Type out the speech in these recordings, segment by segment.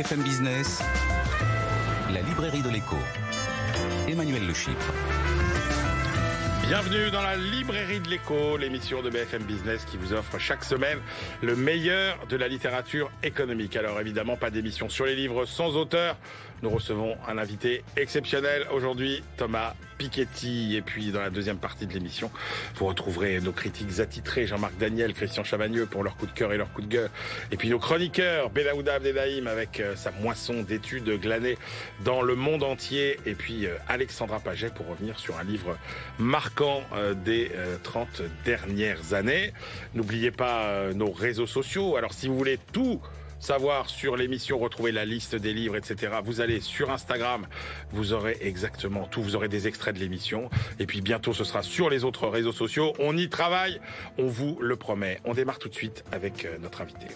BFM Business, la librairie de l'écho. Emmanuel Le Chypre. Bienvenue dans la librairie de l'écho, l'émission de BFM Business qui vous offre chaque semaine le meilleur de la littérature économique. Alors évidemment, pas d'émission sur les livres sans auteur. Nous recevons un invité exceptionnel aujourd'hui, Thomas Piketty. Et puis dans la deuxième partie de l'émission, vous retrouverez nos critiques attitrés, Jean-Marc Daniel, Christian Chavagneux pour leur coup de cœur et leur coup de gueule. Et puis nos chroniqueurs, Benaouda Abdelhaim avec euh, sa moisson d'études glanées dans le monde entier. Et puis euh, Alexandra Paget pour revenir sur un livre marquant euh, des 30 dernières années. N'oubliez pas nos réseaux sociaux. Alors si vous voulez tout savoir sur l'émission, retrouver la liste des livres, etc. Vous allez sur Instagram, vous aurez exactement tout, vous aurez des extraits de l'émission. Et puis bientôt, ce sera sur les autres réseaux sociaux. On y travaille, on vous le promet. On démarre tout de suite avec euh, notre invité.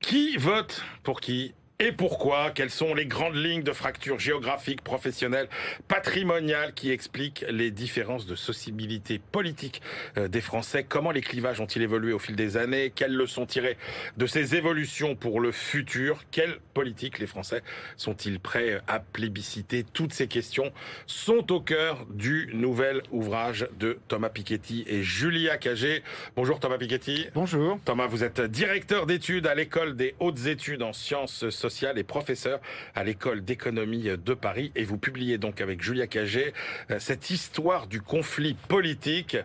Qui vote pour qui? Et pourquoi? Quelles sont les grandes lignes de fracture géographique, professionnelle, patrimoniale qui expliquent les différences de sociabilité politique euh, des Français? Comment les clivages ont-ils évolué au fil des années? Quelles leçons tirées de ces évolutions pour le futur? Quelle politique les Français sont-ils prêts à plébisciter? Toutes ces questions sont au cœur du nouvel ouvrage de Thomas Piketty et Julia Cagé. Bonjour Thomas Piketty. Bonjour. Thomas, vous êtes directeur d'études à l'école des hautes études en sciences sociales et professeur à l'école d'économie de Paris. Et vous publiez donc avec Julia Cagé euh, cette histoire du conflit politique,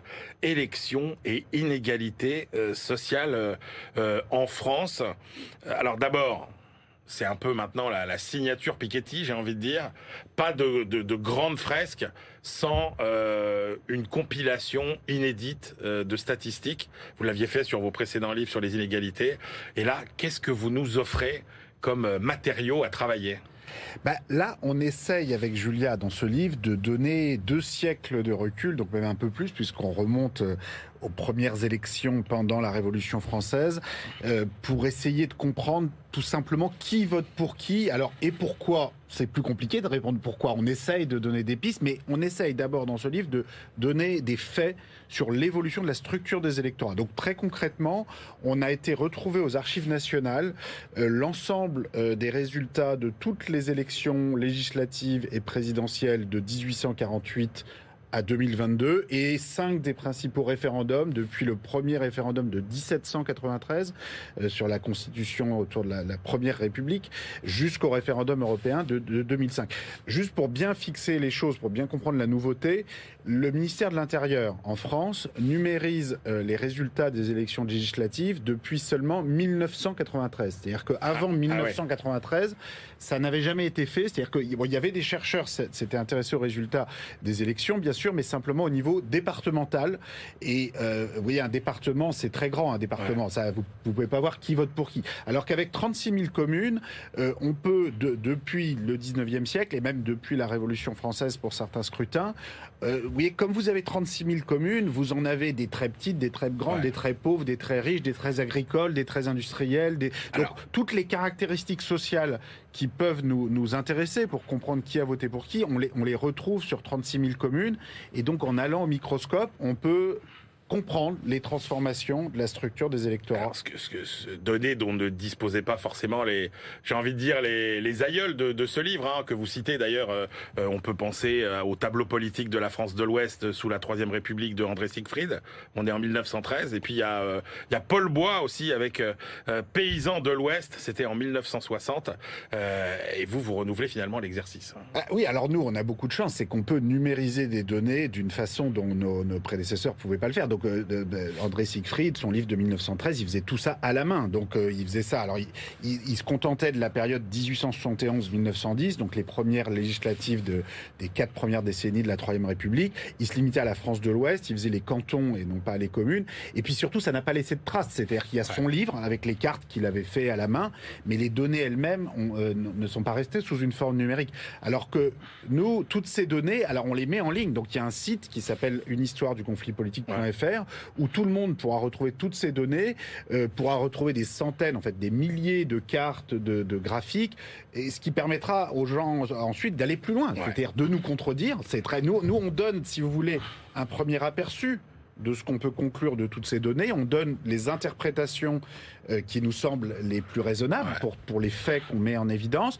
élection et inégalité euh, sociale euh, en France. Alors d'abord, c'est un peu maintenant la, signature Piketty, j'ai envie de dire. Pas de, de, grandes fresques sans une compilation inédite de statistiques. Vous l'aviez fait sur vos précédents livres sur les inégalités. Et là, qu'est-ce que vous nous offrez comme euh, matériaux à travailler. Bah, là, on essaye avec Julia dans ce livre de donner deux siècles de recul, donc même un peu plus, puisqu'on remonte euh, aux premières élections pendant la Révolution française, euh, pour essayer de comprendre tout simplement qui vote pour qui, alors et pourquoi? C'est plus compliqué de répondre pourquoi. On essaye de donner des pistes, mais on essaye d'abord dans ce livre de donner des faits sur l'évolution de la structure des électorats. Donc très concrètement, on a été retrouvé aux archives nationales euh, l'ensemble euh, des résultats de toutes les élections législatives et présidentielles de 1848 à 2022 et cinq des principaux référendums depuis le premier référendum de 1793 euh, sur la constitution autour de la, la première République jusqu'au référendum européen de, de, 2005. Juste pour bien fixer les choses, pour bien comprendre la nouveauté, le ministère de l'Intérieur en France numérise euh, les résultats des élections législatives depuis seulement 1993. C'est-à-dire qu'avant 1993, ah, ah ça n'avait jamais été fait. C'est-à-dire qu'il bon, y avait des chercheurs s'étaient intéressés aux résultats des élections, bien sûr, mais simplement au niveau départemental. Et euh, vous voyez, un département, c'est très grand, un département. Ça, vous, vous pouvez pas voir qui vote pour qui. Alors qu'avec 36 000 communes, euh, on peut, de, depuis le 19e siècle, et même depuis la Révolution française pour certains scrutins, euh, vous voyez, comme vous avez 36 000 communes, vous en avez des très petites, des très grandes, des très pauvres, des très riches, des très agricoles, des très industrielles. Des... Donc, toutes les caractéristiques sociales qui peuvent nous, nous intéresser pour comprendre qui a voté pour qui, on les, on les retrouve sur 36 000 communes. Et donc, en allant au microscope, on peut comprendre les transformations de la structure des électorats. ce que, ce que, données dont ne disposaient pas forcément les, j'ai envie de dire les, les aïeuls de, de ce livre hein, que vous citez d'ailleurs. Euh, euh, on peut penser euh, au tableau politique de la France de l'Ouest sous la Troisième République de André Siegfried. On est en 1913 et puis il y a, il y a Paul Bois aussi avec Paysans de l'Ouest. C'était en 1960 et vous vous renouvelez finalement l'exercice. Ah, oui, alors nous on a beaucoup de chance, c'est qu'on peut numériser des données d'une façon dont nos, nos prédécesseurs pouvaient pas le faire. Donc donc euh, André Siegfried, son livre de 1913, il faisait tout ça à la main. Donc euh, il faisait ça. Alors il, il, se contentait de la période 1871-1910, donc les premières législatives de, des quatre premières décennies de la Troisième République. Il se limitait à la France de l'Ouest. Il faisait les cantons et non pas les communes. Et puis surtout, ça n'a pas laissé de traces. C'est-à-dire qu'il y a son livre avec les cartes qu'il avait fait à la main, mais les données elles-mêmes euh, ne sont pas restées sous une forme numérique. Alors que nous, toutes ces données, alors on les met en ligne. Donc il y a un site qui s'appelle une où tout le monde pourra retrouver toutes ces données, euh, pourra retrouver des centaines, en fait, des milliers de cartes de, de graphiques, et ce qui permettra aux gens ensuite d'aller plus loin, c'est-à-dire de nous contredire. C'est très nous, nous on donne, si vous voulez, un premier aperçu de ce qu'on peut conclure de toutes ces données. On donne les interprétations euh, qui nous semblent les plus raisonnables pour, pour les faits qu'on met en évidence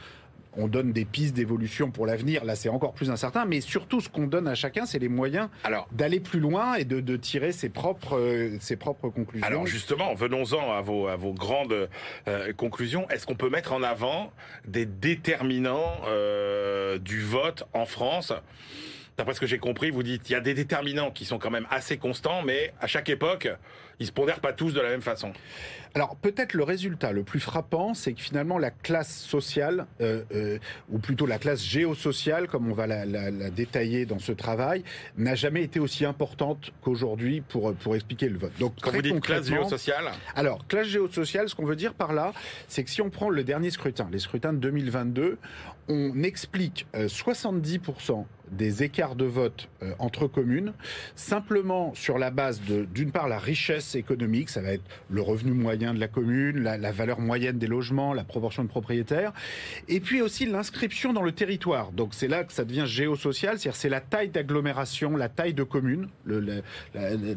on donne des pistes d'évolution pour l'avenir. Là, c'est encore plus incertain. Mais surtout, ce qu'on donne à chacun, c'est les moyens d'aller plus loin et de, tirer ses propres, euh, ses propres conclusions. Alors justement, venons-en à vos, à vos grandes euh, conclusions. Est-ce qu'on peut mettre en avant des déterminants euh, du vote en France? D'après ce que j'ai compris, vous dites il y a des déterminants qui sont quand même assez constants, mais à chaque époque, ils se pondèrent pas tous de la même façon. Alors peut-être le résultat le plus frappant, c'est que finalement la classe sociale, euh, euh, ou plutôt la classe géosociale, comme on va la, détailler dans ce travail, n'a jamais été aussi importante qu'aujourd'hui pour, pour expliquer le vote. Donc quand vous dites classe géosociale Alors classe géosociale, ce qu'on veut dire par là, c'est que si on prend le dernier scrutin, les scrutins de 2022, on explique 70% euh, des écarts de vote entre communes, simplement sur la base de, d'une part, la richesse économique, ça va être le revenu moyen de la commune, la, valeur moyenne des logements, la proportion de propriétaires, et puis aussi l'inscription dans le territoire. Donc c'est là que ça devient géosocial, c'est-à-dire c'est la taille d'agglomération, la taille de commune le,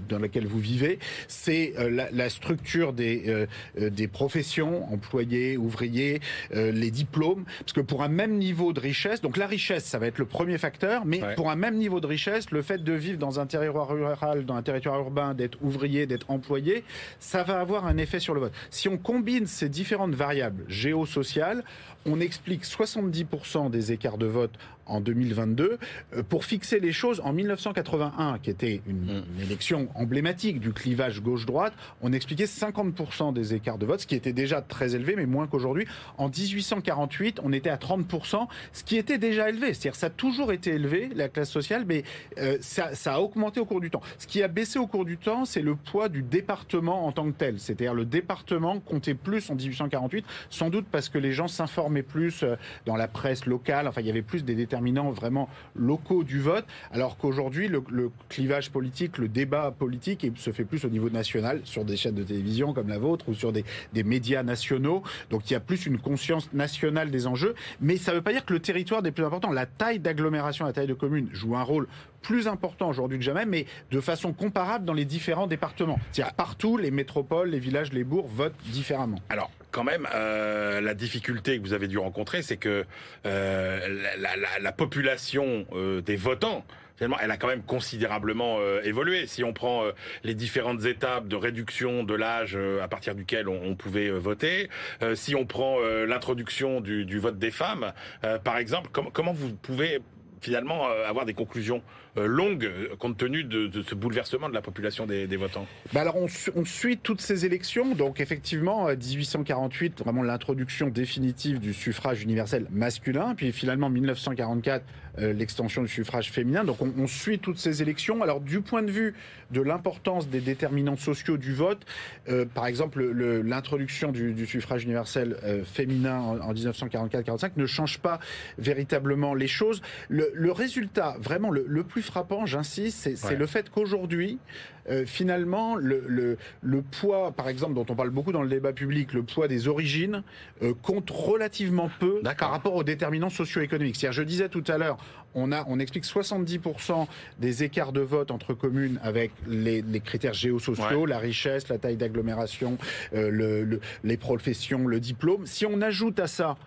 dans laquelle vous vivez, c'est euh, la, structure des, euh, euh, des professions, employés, ouvriers, les diplômes, parce que pour un même niveau de richesse, donc la richesse, ça va être le premier facteur, mais pour un même niveau de richesse, le fait de vivre dans un territoire rural, dans un territoire urbain, d'être ouvrier, d'être employé, ça va avoir un effet sur le si on combine ces différentes variables géosociales, on explique 70% des écarts de vote en 2022 euh, pour fixer les choses en 1981, qui était une, mm. une élection emblématique du clivage gauche-droite. On expliquait 50% des écarts de vote, ce qui était déjà très élevé, mais moins qu'aujourd'hui. En 1848, on était à 30%, ce qui était déjà élevé. C'est-à-dire ça a toujours été élevé, la classe sociale, mais euh, ça, ça, a augmenté au cours du temps. Ce qui a baissé au cours du temps, c'est le poids du département en tant que tel. C'est-à-dire le département comptait plus en 1848, sans doute parce que les gens s'informaient plus euh, dans la presse locale. Enfin, il y avait plus des déterminants vraiment locaux du vote, alors qu'aujourd'hui, le, clivage politique, le débat politique se fait plus au niveau national, sur des chaînes de télévision comme la vôtre ou sur des, médias nationaux. Donc il y a plus une conscience nationale des enjeux, mais ça ne veut pas dire que le territoire est plus important. La taille d'agglomération, la taille de commune joue un rôle plus important aujourd'hui que jamais, mais de façon comparable dans les différents départements. C'est-à-dire partout, les métropoles, les villages, les bourgs votent différemment. Alors, quand même, euh, la difficulté que vous avez dû rencontrer, c'est que euh, la, population euh, des votants, finalement, elle a quand même considérablement évolué. Si on prend les différentes étapes de réduction de l'âge à partir duquel on, pouvait voter, si on prend l'introduction du, vote des femmes, par exemple, comment vous pouvez finalement avoir des conclusions longue euh, compte tenu de, ce bouleversement de la population des, votants bah Alors on, suit toutes ces élections, donc effectivement 1848, euh, vraiment l'introduction définitive du suffrage universel masculin, puis finalement 1944 l'extension du suffrage féminin. Donc on, suit toutes ces élections. Alors du point de vue de l'importance des déterminants sociaux du vote, par exemple l'introduction du, suffrage universel féminin en, 1944-45 ne change pas véritablement les choses. Le, résultat, vraiment le plus frappant, j'insiste, c'est le fait qu'aujourd'hui, euh, finalement, le, le, poids, par exemple, dont on parle beaucoup dans le débat public, le poids des origines, euh, compte relativement peu par rapport aux déterminants socio-économiques. C'est-à-dire, je disais tout à l'heure, on, a, on explique 70% des écarts de vote entre communes avec les, critères géosociaux, la richesse, la taille d'agglomération, euh, le, les professions, le diplôme. Si on ajoute à ça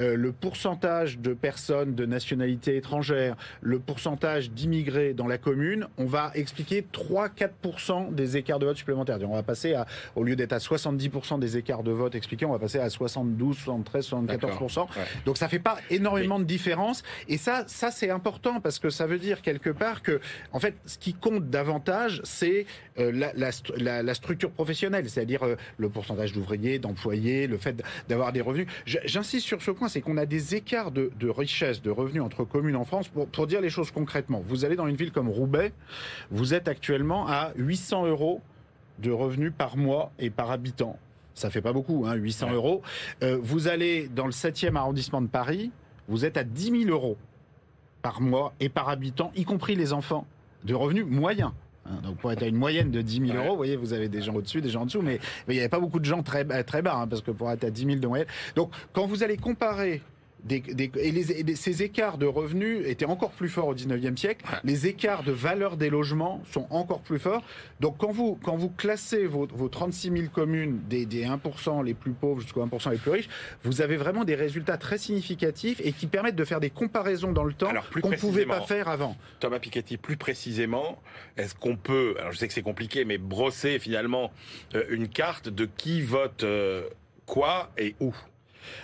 euh, le pourcentage de personnes de nationalité étrangère, le pourcentage d'immigrés dans la commune, on va expliquer 3-4% des écarts de vote supplémentaires. On va passer à, au lieu d'être à 70% des écarts de vote expliqués, on va passer à 72, 73, 74%. Donc ça fait pas énormément de différence. Et ça, ça c'est important parce que ça veut dire quelque part que, en fait, ce qui compte davantage, c'est euh, la, la, structure professionnelle, c'est-à-dire euh, le pourcentage d'ouvriers, d'employés, le fait d'avoir des revenus. J'insiste sur ce point c'est qu'on a des écarts de, richesse, de revenus entre communes en France. Pour, dire les choses concrètement, vous allez dans une ville comme Roubaix, vous êtes actuellement à 800 euros de revenus par mois et par habitant. Ça fait pas beaucoup, hein, 800 euros. Euh, vous allez dans le 7e arrondissement de Paris, vous êtes à 10 000 euros par mois et par habitant, y compris les enfants, de revenus moyens. Hein, donc pour être à une moyenne de 10 000 euros, vous voyez, vous avez des gens au-dessus, des gens en dessous, mais, il n'y avait pas beaucoup de gens très, très bas, hein, parce que pour être à 10 000 de moyenne. Donc quand vous allez comparer et, ces écarts de revenus étaient encore plus forts au 19e siècle. Les écarts de valeur des logements sont encore plus forts. Donc quand vous, quand vous classez vos, vos 36 000 communes des, des 1% les plus pauvres jusqu'aux 1% les plus riches, vous avez vraiment des résultats très significatifs et qui permettent de faire des comparaisons dans le temps qu'on ne pouvait pas faire avant. Thomas Piketty, plus précisément, est-ce qu'on peut, alors je sais que c'est compliqué, mais brosser finalement euh, une carte de qui vote euh, quoi et où?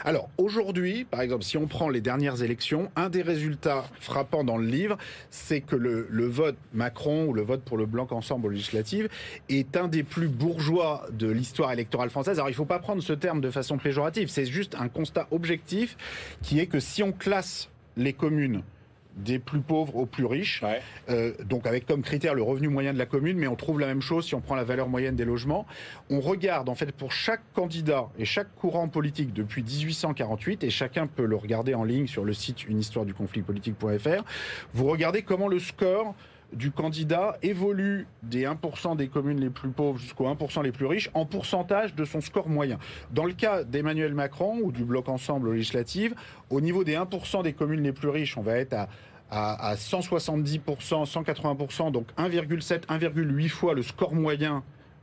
Alors aujourd'hui, par exemple, si on prend les dernières élections, un des résultats frappants dans le livre, c'est que le, vote Macron ou le vote pour le Blanc Ensemble législative est un des plus bourgeois de l'histoire électorale française. Alors il ne faut pas prendre ce terme de façon péjorative, c'est juste un constat objectif qui est que si on classe les communes des plus pauvres aux plus riches. Euh, donc avec comme critère le revenu moyen de la commune, mais on trouve la même chose si on prend la valeur moyenne des logements. On regarde en fait pour chaque candidat et chaque courant politique depuis 1848, et chacun peut le regarder en ligne sur le site unehistoireduconflit-politique.fr, vous regardez comment le score du candidat évolue des 1% des communes les plus pauvres jusqu'aux 1% les plus riches en pourcentage de son score moyen. Dans le cas d'Emmanuel Macron ou du bloc ensemble législative, au niveau des 1% des communes les plus riches, on va être à à, 170%, 180%, donc 1,7, 1,8 fois le score moyen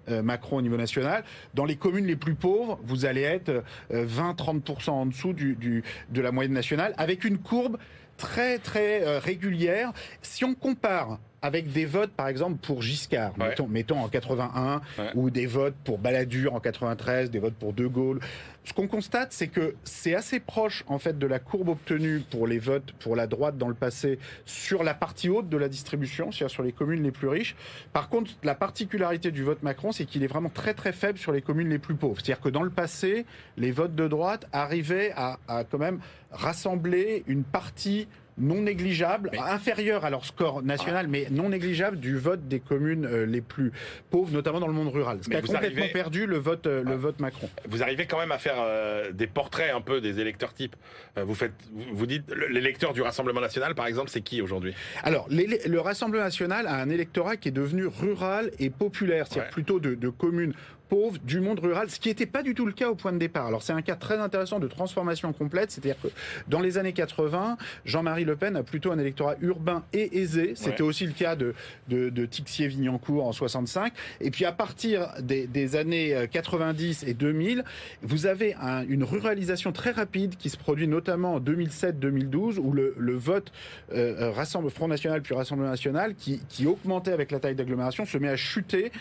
euh, Macron au niveau national. Dans les communes les plus pauvres, vous allez être 20-30% euh, en dessous de la moyenne nationale, avec une courbe très très euh, régulière. Si on compare avec des votes, par exemple, pour Giscard, mettons, en 81, ou des votes pour Balladur en 93, des votes pour De Gaulle. Ce qu'on constate, c'est que c'est assez proche, en fait, de la courbe obtenue pour les votes pour la droite dans le passé sur la partie haute de la distribution, c'est-à-dire sur les communes les plus riches. Par contre, la particularité du vote Macron, c'est qu'il est vraiment très très faible sur les communes les plus pauvres. C'est-à-dire que dans le passé, les votes de droite arrivaient à, à quand même rassembler une partie non négligeable, inférieur à leur score national, mais non négligeable du vote des communes euh, les plus pauvres, notamment dans le monde rural. Ce qui a complètement perdu le vote, euh, le vote Macron. Vous arrivez quand même à faire euh, des portraits un peu des électeurs types. vous faites, vous dites, l'électeur du Rassemblement national, par exemple, c'est qui aujourd'hui? Alors, le Rassemblement national a un électorat qui est devenu rural et populaire, c'est-à-dire plutôt de, de communes pauvres du monde rural, ce qui n'était pas du tout le cas au point de départ. Alors c'est un cas très intéressant de transformation complète, c'est-à-dire que dans les années 80, Jean-Marie Le Pen a plutôt un électorat urbain et aisé. C'était aussi le cas de, de, de Tixier-Vignancourt en 65. Et puis à partir des, des, années 90 et 2000, vous avez une ruralisation très rapide qui se produit notamment en 2007-2012, où le, le vote euh, rassemble Front National puis Rassemblement National, qui, qui augmentait avec la taille d'agglomération, se met à chuter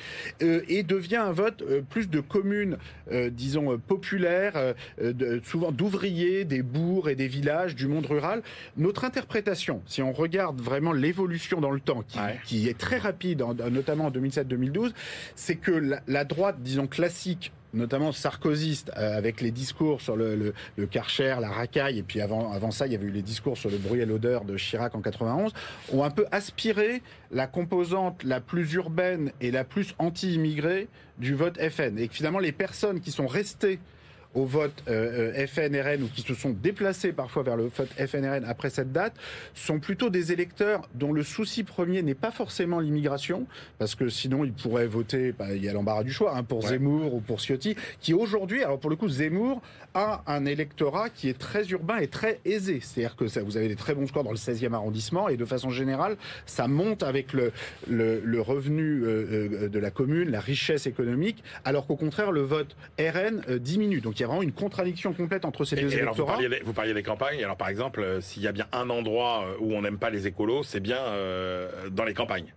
euh, et devient un vote euh, plus de communes, euh, disons, euh, populaires, souvent d'ouvriers, des bourgs et des villages du monde rural. Notre interprétation, si on regarde vraiment l'évolution dans le temps, qui, est très rapide, notamment en 2007-2012, c'est que la droite, disons, classique notamment sarkozyste, euh, avec les discours sur le, le, le, Karcher, la racaille, et puis avant, avant ça, il y avait eu les discours sur le bruit et l'odeur de Chirac en 91, ont un peu aspiré la composante la plus urbaine et la plus anti-immigrée du vote FN. Et que finalement, les personnes qui sont restées au vote euh, euh FNRN ou qui se sont déplacés parfois vers le vote FNRN après cette date sont plutôt des électeurs dont le souci premier n'est pas forcément l'immigration, parce que sinon ils pourraient voter, bah, il y a l'embarras du choix, hein, pour Zemmour ou pour Ciotti, qui aujourd'hui, alors pour le coup Zemmour a un électorat qui est très urbain et très aisé, c'est-à-dire que ça, vous avez des très bons scores dans le 16e arrondissement et de façon générale ça monte avec le, le, le revenu euh, euh de la commune, la richesse économique, alors qu'au contraire le vote RN euh, diminue. Donc il y a vraiment une contradiction complète entre ces deux électorats. vous, parliez des, campagnes. Alors, par exemple, euh, s'il y a bien un endroit euh, où on n'aime pas les écolos, c'est bien euh, dans les campagnes.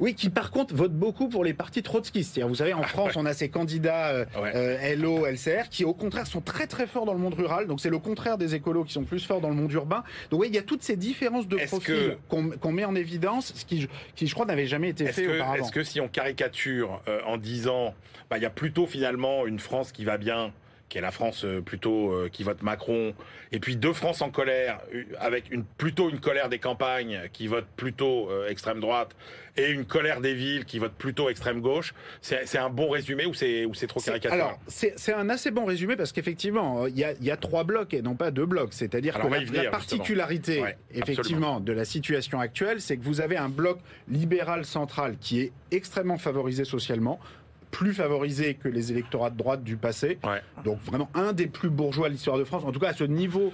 Oui, qui par contre votent beaucoup pour les partis trotskistes. Vous savez, en France, on a ces candidats LO, LCR, qui au contraire sont très très forts dans le monde rural. Donc c'est le contraire des écolos qui sont plus forts dans le monde urbain. Donc oui, il y a toutes ces différences de profil qu'on met en évidence, ce qui, qui je crois n'avait jamais été fait auparavant. Est-ce que si on caricature en disant, bah, il y a plutôt finalement une France qui va bien qui est la France euh, plutôt euh, qui vote Macron, et puis deux France en colère, avec une, plutôt une colère des campagnes qui votent plutôt euh, extrême droite, et une colère des villes qui votent plutôt extrême gauche. C'est un bon résumé ou c'est trop caricatural Alors, c'est un assez bon résumé parce qu'effectivement, il y a, y a, trois blocs et non pas deux blocs. C'est-à-dire que la, particularité, effectivement, de la situation actuelle, c'est que vous avez un bloc libéral central qui est extrêmement favorisé socialement plus favorisé que les électorats de droite du passé. Donc vraiment un des plus bourgeois de l'histoire de France, en tout cas à ce niveau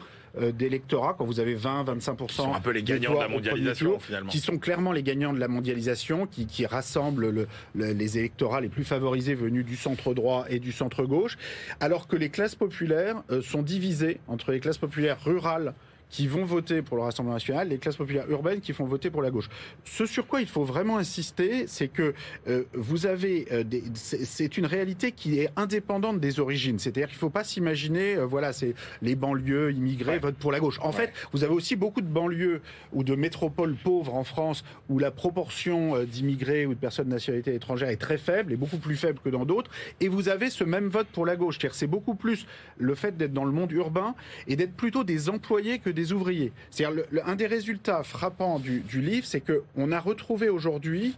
d'électorat quand vous avez 20, 25 Qui sont un peu les gagnants de la mondialisation finalement. Qui sont clairement les gagnants de la mondialisation, qui, qui rassemblent le, les électorats les plus favorisés venus du centre droit et du centre gauche, alors que les classes populaires sont divisées entre les classes populaires rurales qui vont voter pour le Rassemblement national, les classes populaires urbaines qui vont voter pour la gauche. Ce sur quoi il faut vraiment insister, c'est que euh, vous avez euh, c'est une réalité qui est indépendante des origines. C'est-à-dire qu'il ne faut pas s'imaginer, euh, voilà, c'est les banlieues immigrées votent pour la gauche. En fait, vous avez aussi beaucoup de banlieues ou de métropoles pauvres en France où la proportion d'immigrés ou de personnes de nationalité étrangère est très faible et beaucoup plus faible que dans d'autres. Et vous avez ce même vote pour la gauche. C'est-à-dire c'est beaucoup plus le fait d'être dans le monde urbain et d'être plutôt des employés que des des ouvriers. C'est-à-dire un des résultats frappants du, livre, c'est qu'on a retrouvé aujourd'hui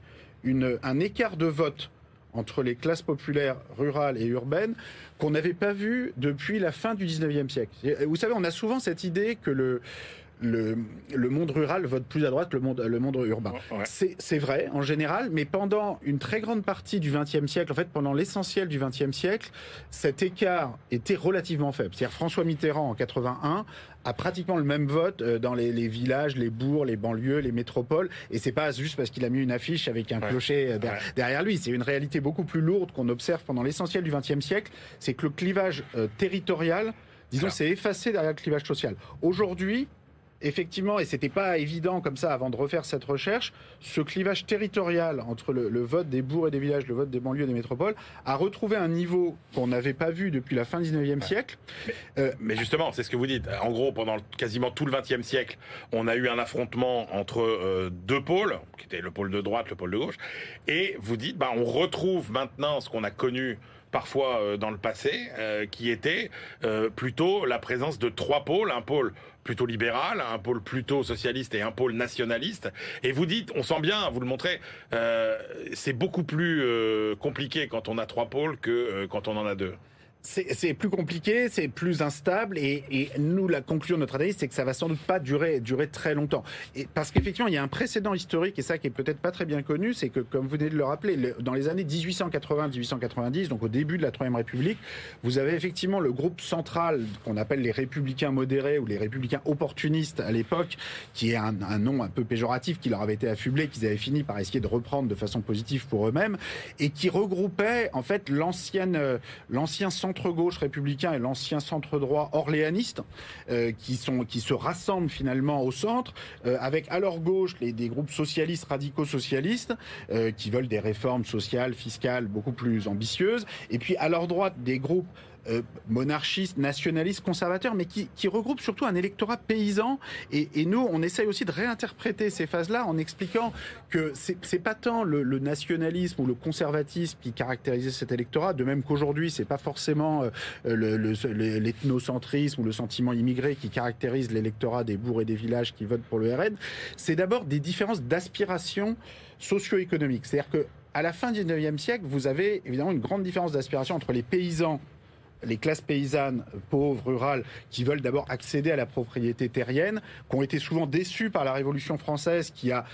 un écart de vote entre les classes populaires rurales et urbaines qu'on n'avait pas vu depuis la fin du 19e siècle. Vous savez, on a souvent cette idée que le, le, le, monde rural vote plus à droite que le monde, le monde urbain. C'est vrai en général, mais pendant une très grande partie du XXe siècle, en fait pendant l'essentiel du XXe siècle, cet écart était relativement faible. C'est-à-dire François Mitterrand en 81 a pratiquement le même vote euh, dans les, les, villages, les bourgs, les banlieues, les métropoles, et c'est pas juste parce qu'il a mis une affiche avec un clocher euh, derrière lui. C'est une réalité beaucoup plus lourde qu'on observe pendant l'essentiel du XXe siècle. C'est que le clivage euh, territorial, disons, s'est effacé derrière le clivage social. Aujourd'hui, effectivement, et c'était pas évident comme ça avant de refaire cette recherche, ce clivage territorial entre le, vote des bourgs et des villages, le vote des banlieues et des métropoles, a retrouvé un niveau qu'on n'avait pas vu depuis la fin du 19e siècle. Euh, mais, justement, c'est ce que vous dites. En gros, pendant quasiment tout le 20e siècle, on a eu un affrontement entre euh, deux pôles, qui étaient le pôle de droite, le pôle de gauche, et vous dites, bah, on retrouve maintenant ce qu'on a connu parfois euh, dans le passé, qui était plutôt la présence de trois pôles, un pôle plutôt libéral, un pôle plutôt socialiste et un pôle nationaliste. Et vous dites, on sent bien, vous le montrez, euh, c'est beaucoup plus euh, compliqué quand on a trois pôles que euh, quand on en a deux c'est plus compliqué, c'est plus instable, et, nous, la conclusion de notre analyse, c'est que ça va sans doute pas durer, très longtemps. Et parce qu'effectivement, il y a un précédent historique, et ça qui est peut-être pas très bien connu, c'est que, comme vous venez de le rappeler, dans les années 1880-1890, donc au début de la Troisième République, vous avez effectivement le groupe central qu'on appelle les républicains modérés ou les républicains opportunistes à l'époque, qui est un, nom un peu péjoratif qui leur avait été affublé, qu'ils avaient fini par essayer de reprendre de façon positive pour eux-mêmes, et qui regroupait en fait l'ancienne, l'ancien centre centre-gauche républicain et l'ancien centre-droit orléaniste, euh, qui, sont, qui se rassemblent finalement au centre, euh, avec à leur gauche les, des groupes socialistes, radicaux-socialistes, euh, qui veulent des réformes sociales, fiscales beaucoup plus ambitieuses, et puis à leur droite des groupes euh, monarchiste, nationaliste, conservateur, mais qui, qui, regroupe surtout un électorat paysan. Et, nous, on essaye aussi de réinterpréter ces phases-là en expliquant que c'est pas tant le, le, nationalisme ou le conservatisme qui caractérisait cet électorat, de même qu'aujourd'hui, c'est pas forcément euh, l'ethnocentrisme ou le sentiment immigré qui caractérise l'électorat des bourgs et des villages qui votent pour le RN. C'est d'abord des différences d'aspiration socio-économique. C'est-à-dire que à la fin du 19e siècle, vous avez évidemment une grande différence d'aspiration entre les paysans les classes paysannes pauvres, rurales, qui veulent d'abord accéder à la propriété terrienne, qui ont été souvent déçues par la Révolution française, qui a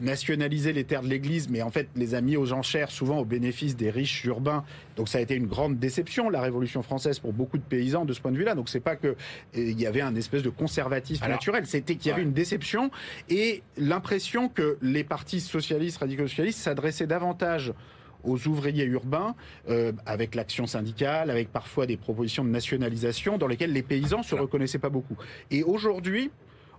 nationalisé les terres de l'Église, mais en fait les a mis aux enchères souvent au bénéfice des riches urbains. Donc ça a été une grande déception la Révolution française pour beaucoup de paysans de ce point de vue-là. Donc c'est pas que euh, il y avait un espèce de conservatisme naturel, c'était qu'il y avait une déception et l'impression que les partis socialistes, radicaux-socialistes s'adressaient davantage aux ouvriers urbains, euh, avec l'action syndicale, avec parfois des propositions de nationalisation dans lesquelles les paysans se reconnaissaient pas beaucoup. Et aujourd'hui,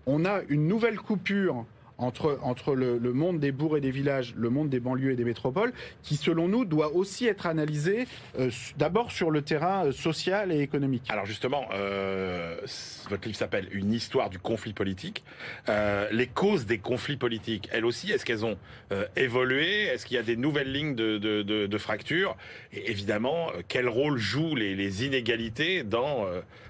on a une nouvelle coupure entre, entre le, monde des bourgs et des villages, le monde des banlieues et des métropoles, qui selon nous doit aussi être analysé euh, d'abord sur le terrain euh, social et économique. Alors justement, euh, votre livre s'appelle Une histoire du conflit politique. Les causes des conflits politiques, elles aussi, est-ce qu'elles ont évolué? Est-ce qu'il y a des nouvelles lignes de, de, de, de fracture? Et évidemment, quel rôle jouent les, les inégalités dans,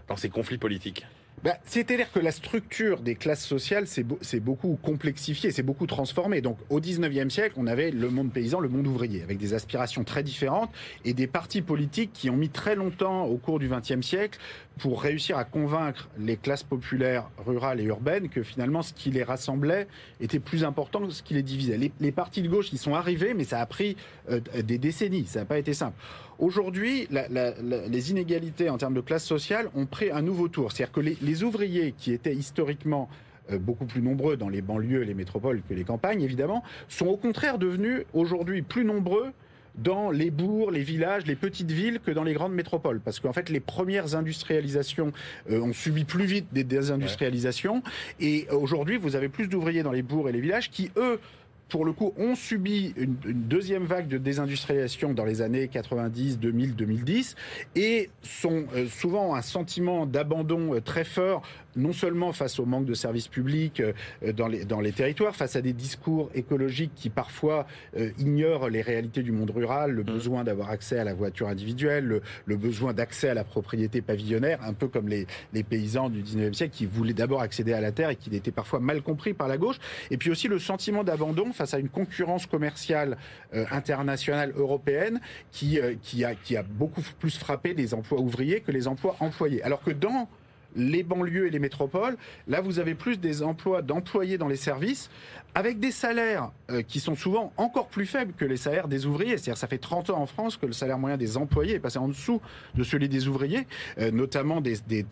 dans ces conflits politiques? Bah, C'est-à-dire que la structure des classes sociales s'est beaucoup complexifiée, s'est beaucoup transformée. Donc au 19e siècle, on avait le monde paysan, le monde ouvrier, avec des aspirations très différentes et des partis politiques qui ont mis très longtemps au cours du 20e siècle pour réussir à convaincre les classes populaires rurales et urbaines que finalement ce qui les rassemblait était plus important que ce qui les divisait. Les, partis de gauche, ils sont arrivés, mais ça a pris euh, des décennies, ça n'a pas été simple. Aujourd'hui, les inégalités en termes de classe sociale ont pris un nouveau tour. C'est-à-dire que les, les ouvriers qui étaient historiquement euh, beaucoup plus nombreux dans les banlieues et les métropoles que les campagnes, évidemment, sont au contraire devenus aujourd'hui plus nombreux dans les bourgs, les villages, les petites villes que dans les grandes métropoles. Parce qu'en fait, les premières industrialisations euh, ont subi plus vite des désindustrialisations. Et aujourd'hui, vous avez plus d'ouvriers dans les bourgs et les villages qui, eux, pour le coup, ont subi une, deuxième vague de désindustrialisation dans les années 90, 2000, 2010 et sont euh, souvent un sentiment d'abandon euh, très fort non seulement face au manque de services publics euh, dans les, dans les territoires, face à des discours écologiques qui parfois euh, ignorent les réalités du monde rural, le mmh. besoin d'avoir accès à la voiture individuelle, le, besoin d'accès à la propriété pavillonnaire, un peu comme les, les paysans du 19e siècle qui voulaient d'abord accéder à la terre et qui étaient parfois mal compris par la gauche. Et puis aussi le sentiment d'abandon face à une concurrence commerciale euh, internationale européenne qui, qui, a, qui a beaucoup plus frappé les emplois ouvriers que les emplois employés. Alors que dans les banlieues et les métropoles. Là, vous avez plus des emplois d'employés dans les services avec des salaires euh, qui sont souvent encore plus faibles que les salaires des ouvriers. C'est-à-dire ça fait 30 ans en France que le salaire moyen des employés est passé en dessous de celui des ouvriers, euh, notamment du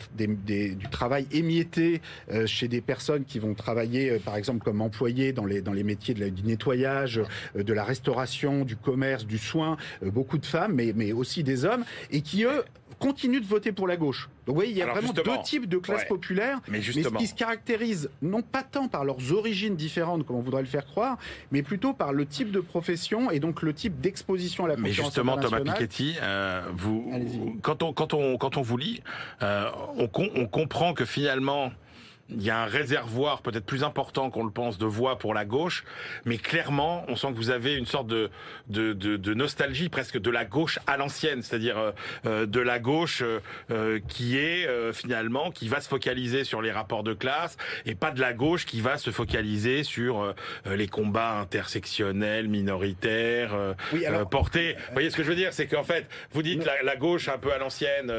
travail émietté euh, chez des personnes qui vont travailler, par exemple, comme employés dans les, dans les métiers du nettoyage, de la restauration, du commerce, du soin, beaucoup de femmes, mais, mais aussi des hommes, et qui, eux, continuent de voter pour la gauche. Donc vous voyez, il y a vraiment deux types de classes populaires, mais, qui se caractérisent non pas tant par leurs origines différentes, comme on voudrait le faire croire, mais plutôt par le type de profession et donc le type d'exposition à la concurrence Mais justement, Thomas Piketty, euh, vous, quand on, quand, on, quand on vous lit, euh, on, on comprend que finalement, il y a un réservoir peut-être plus important qu'on le pense de voix pour la gauche, mais clairement, on sent que vous avez une sorte de, de, de, de nostalgie presque de la gauche à l'ancienne, c'est-à-dire euh, euh de la gauche euh, qui est euh, finalement, qui va se focaliser sur les rapports de classe, et pas de la gauche qui va se focaliser sur euh, les combats intersectionnels, minoritaires, oui, alors, portés. Vous voyez ce que je veux dire? C'est qu'en fait, vous dites la, la, gauche un peu à l'ancienne,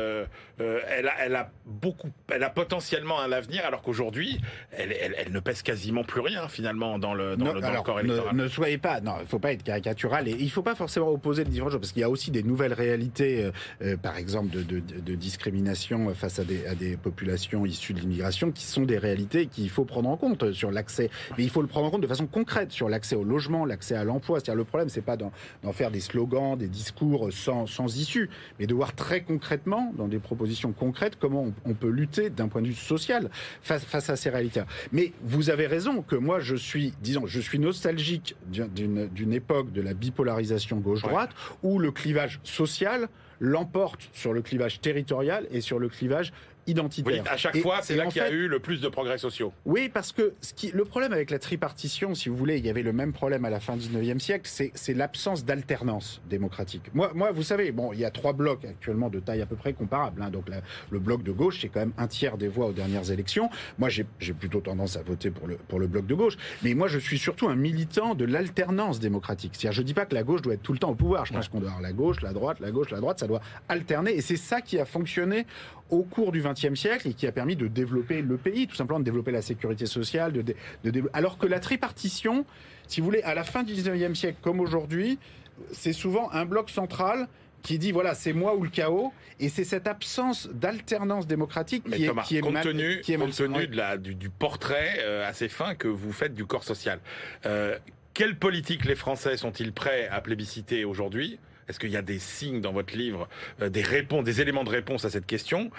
elle, a, elle a beaucoup, elle a potentiellement un avenir, alors qu'aujourd'hui, aujourd'hui, elle, elle, ne pèse quasiment plus rien finalement dans le, dans, le, corps électoral. Ne, soyez pas, non, il faut pas être caricatural et il faut pas forcément opposer les différentes choses parce qu'il y a aussi des nouvelles réalités, euh, euh, par exemple de, de, de, discrimination face à des, à des populations issues de l'immigration qui sont des réalités qu'il faut prendre en compte sur l'accès. Mais il faut le prendre en compte de façon concrète sur l'accès au logement, l'accès à l'emploi. C'est-à-dire le problème, c'est pas d'en faire des slogans, des discours sans, sans issue, mais de voir très concrètement, dans des propositions concrètes, comment on, peut lutter d'un point de vue social face, face à ces réalités. Mais vous avez raison que moi, je suis, disons, je suis nostalgique d'une époque de la bipolarisation gauche-droite où le clivage social l'emporte sur le clivage territorial et sur le clivage identitaire. Oui, à chaque fois, c'est là qu'il y a eu le plus de progrès sociaux. Oui, parce que ce qui, le problème avec la tripartition, si vous voulez, il y avait le même problème à la fin du 19e siècle, c'est l'absence d'alternance démocratique. Moi, moi, vous savez, bon, il y a trois blocs actuellement de taille à peu près comparable. Hein, donc le bloc de gauche, c'est quand même un tiers des voix aux dernières élections. Moi, j'ai plutôt tendance à voter pour le, pour le bloc de gauche. Mais moi, je suis surtout un militant de l'alternance démocratique. C'est-à-dire, je dis pas que la gauche doit être tout le temps au pouvoir. Je pense qu'on doit avoir la gauche, la droite, la gauche, la droite. Ça doit alterner. Et c'est ça qui a fonctionné au cours du XXe siècle et qui a permis de développer le pays, tout simplement de développer la sécurité sociale, de, de, alors que la tripartition, si vous voulez, à la fin du XIXe siècle comme aujourd'hui, c'est souvent un bloc central qui dit voilà c'est moi ou le chaos et c'est cette absence d'alternance démocratique qui, est, qui est compte tenu, qui est compte tenu de la, du, portrait euh, assez fin que vous faites du corps social. Euh, quelle politique les Français sont-ils prêts à plébisciter aujourd'hui est-ce qu'il y a des signes dans votre livre, euh, des réponses, des éléments de réponse à cette question?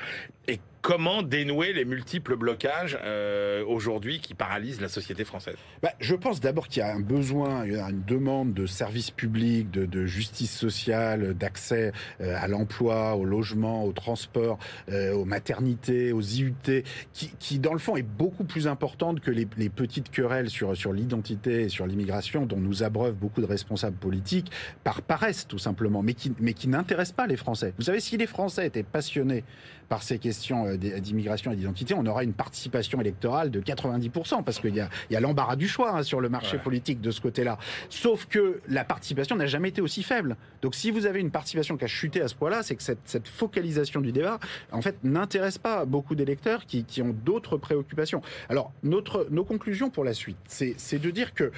Comment dénouer les multiples blocages euh, aujourd'hui qui paralysent la société française? Bah, Je pense d'abord qu'il y a un besoin, il y a une demande de services publics, de, de justice sociale, d'accès euh, à l'emploi, au logement, au transport, euh, aux maternités, aux IUT, qui, qui, dans le fond est beaucoup plus importante que les, les petites querelles sur, sur l'identité et sur l'immigration dont nous abreuvent beaucoup de responsables politiques par paresse tout simplement, mais qui, mais qui n'intéressent pas les Français. Vous savez, si les Français étaient passionnés par ces questions euh, d'immigration et d'identité, on aura une participation électorale de 90%, parce qu'il y a, y a l'embarras du choix hein, sur le marché politique de ce côté-là. Sauf que la participation n'a jamais été aussi faible. Donc si vous avez une participation qui a chuté à ce point-là, c'est que cette, cette, focalisation du débat, en fait, n'intéresse pas beaucoup d'électeurs qui, qui, ont d'autres préoccupations. Alors, notre, nos conclusions pour la suite, c'est de dire que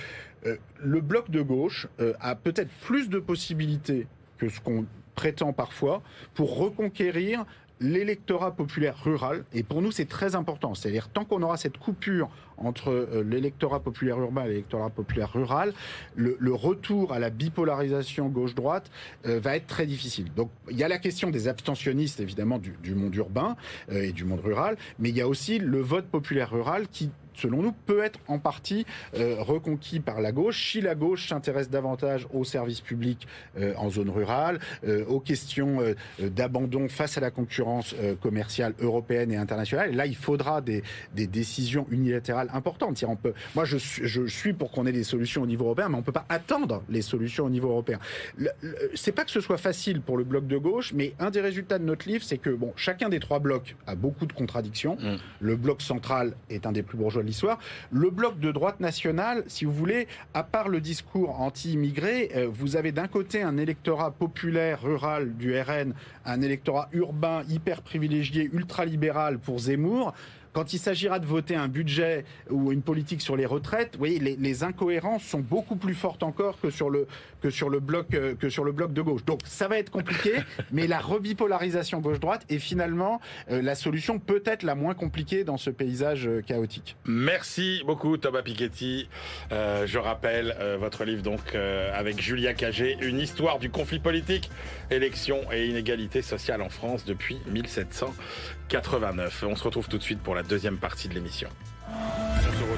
euh, le bloc de gauche euh, a peut-être plus de possibilités que ce qu'on prétend parfois pour reconquérir l'électorat populaire rural, et pour nous c'est très important, c'est-à-dire tant qu'on aura cette coupure entre euh, l'électorat populaire urbain et l'électorat populaire rural, le, retour à la bipolarisation gauche-droite euh, va être très difficile. Donc il y a la question des abstentionnistes évidemment du, monde urbain euh, et du monde rural, mais il y a aussi le vote populaire rural qui selon nous, peut être en partie euh, reconquis par la gauche si la gauche s'intéresse davantage aux services publics euh, en zone rurale, euh, aux questions d'abandon face à la concurrence commerciale européenne et internationale. Et là, il faudra des, des décisions unilatérales importantes. On peut, moi, je, je suis pour qu'on ait des solutions au niveau européen, mais on ne peut pas attendre les solutions au niveau européen. C'est pas que ce soit facile pour le bloc de gauche, mais un des résultats de notre livre, c'est que bon, chacun des trois blocs a beaucoup de contradictions. Mmh. Le bloc central est un des plus bourgeois Le bloc de droite nationale, si vous voulez, à part le discours anti-immigré, euh, vous avez d'un côté un électorat populaire rural du RN, un électorat urbain hyper privilégié, ultra-libéral pour Zemmour, quand il s'agira de voter un budget ou une politique sur les retraites, vous voyez, les, incohérences sont beaucoup plus fortes encore que sur le que sur le bloc euh, que sur le bloc de gauche. Donc ça va être compliqué, mais la rebipolarisation gauche-droite est finalement euh, la solution peut-être la moins compliquée dans ce paysage euh, chaotique. Merci beaucoup Thomas Piketty. je rappelle votre livre donc avec Julia Cagé, une histoire du conflit politique, élection et inégalité sociale en France depuis 1789. On se retrouve tout de suite pour la deuxième partie de l'émission.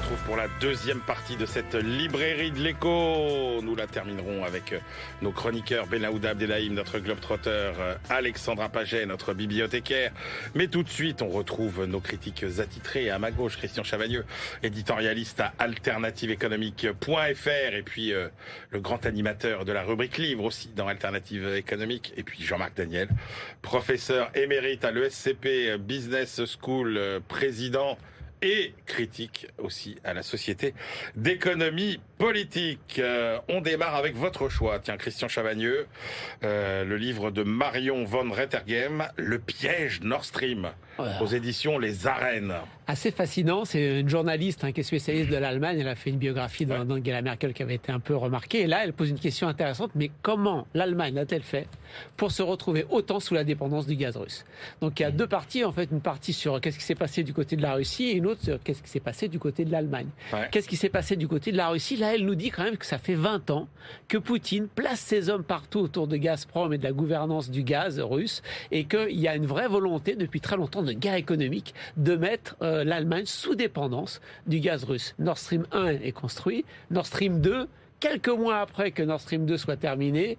Retrouve pour la deuxième partie de cette librairie de l'écho. Nous la terminerons avec euh, nos chroniqueurs Benaouda Abdelhaim, notre globetrotter, euh, Alexandra Paget, notre bibliothécaire. Mais tout de suite, on retrouve nos critiques attitrés. À ma gauche, Christian Chavagneux, éditorialiste à alternativeéconomique.fr et puis euh, le grand animateur de la rubrique livre aussi dans Alternative économique. Et puis Jean-Marc Daniel, professeur émérite à l'ESCP Business School, président et critique aussi à la société d'économie politique. Euh, on démarre avec votre choix. Tiens, Christian Chavagneux, euh, le livre de Marion von Rettergem, Le piège Nord Stream, aux éditions Les Arènes. Assez fascinant. C'est une journaliste hein, qui est spécialiste de l'Allemagne. Elle a fait une biographie d'Angela Merkel qui avait été un peu remarquée. Et là, elle pose une question intéressante. Mais comment l'Allemagne a-t-elle fait pour se retrouver autant sous la dépendance du gaz russe? Donc, il y a deux parties. En fait, une partie sur qu'est-ce qui s'est passé du côté de la Russie et une autre sur qu'est-ce qui s'est passé du côté de l'Allemagne. Qu'est-ce qui s'est passé du côté de la Russie? Là, elle nous dit quand même que ça fait 20 ans que Poutine place ses hommes partout autour de Gazprom et de la gouvernance du gaz russe et qu'il y a une vraie volonté depuis très longtemps de guerre économique de mettre euh, l'Allemagne sous dépendance du gaz russe. Nord Stream 1 est construit, Nord Stream 2, quelques mois après que Nord Stream 2 soit terminé,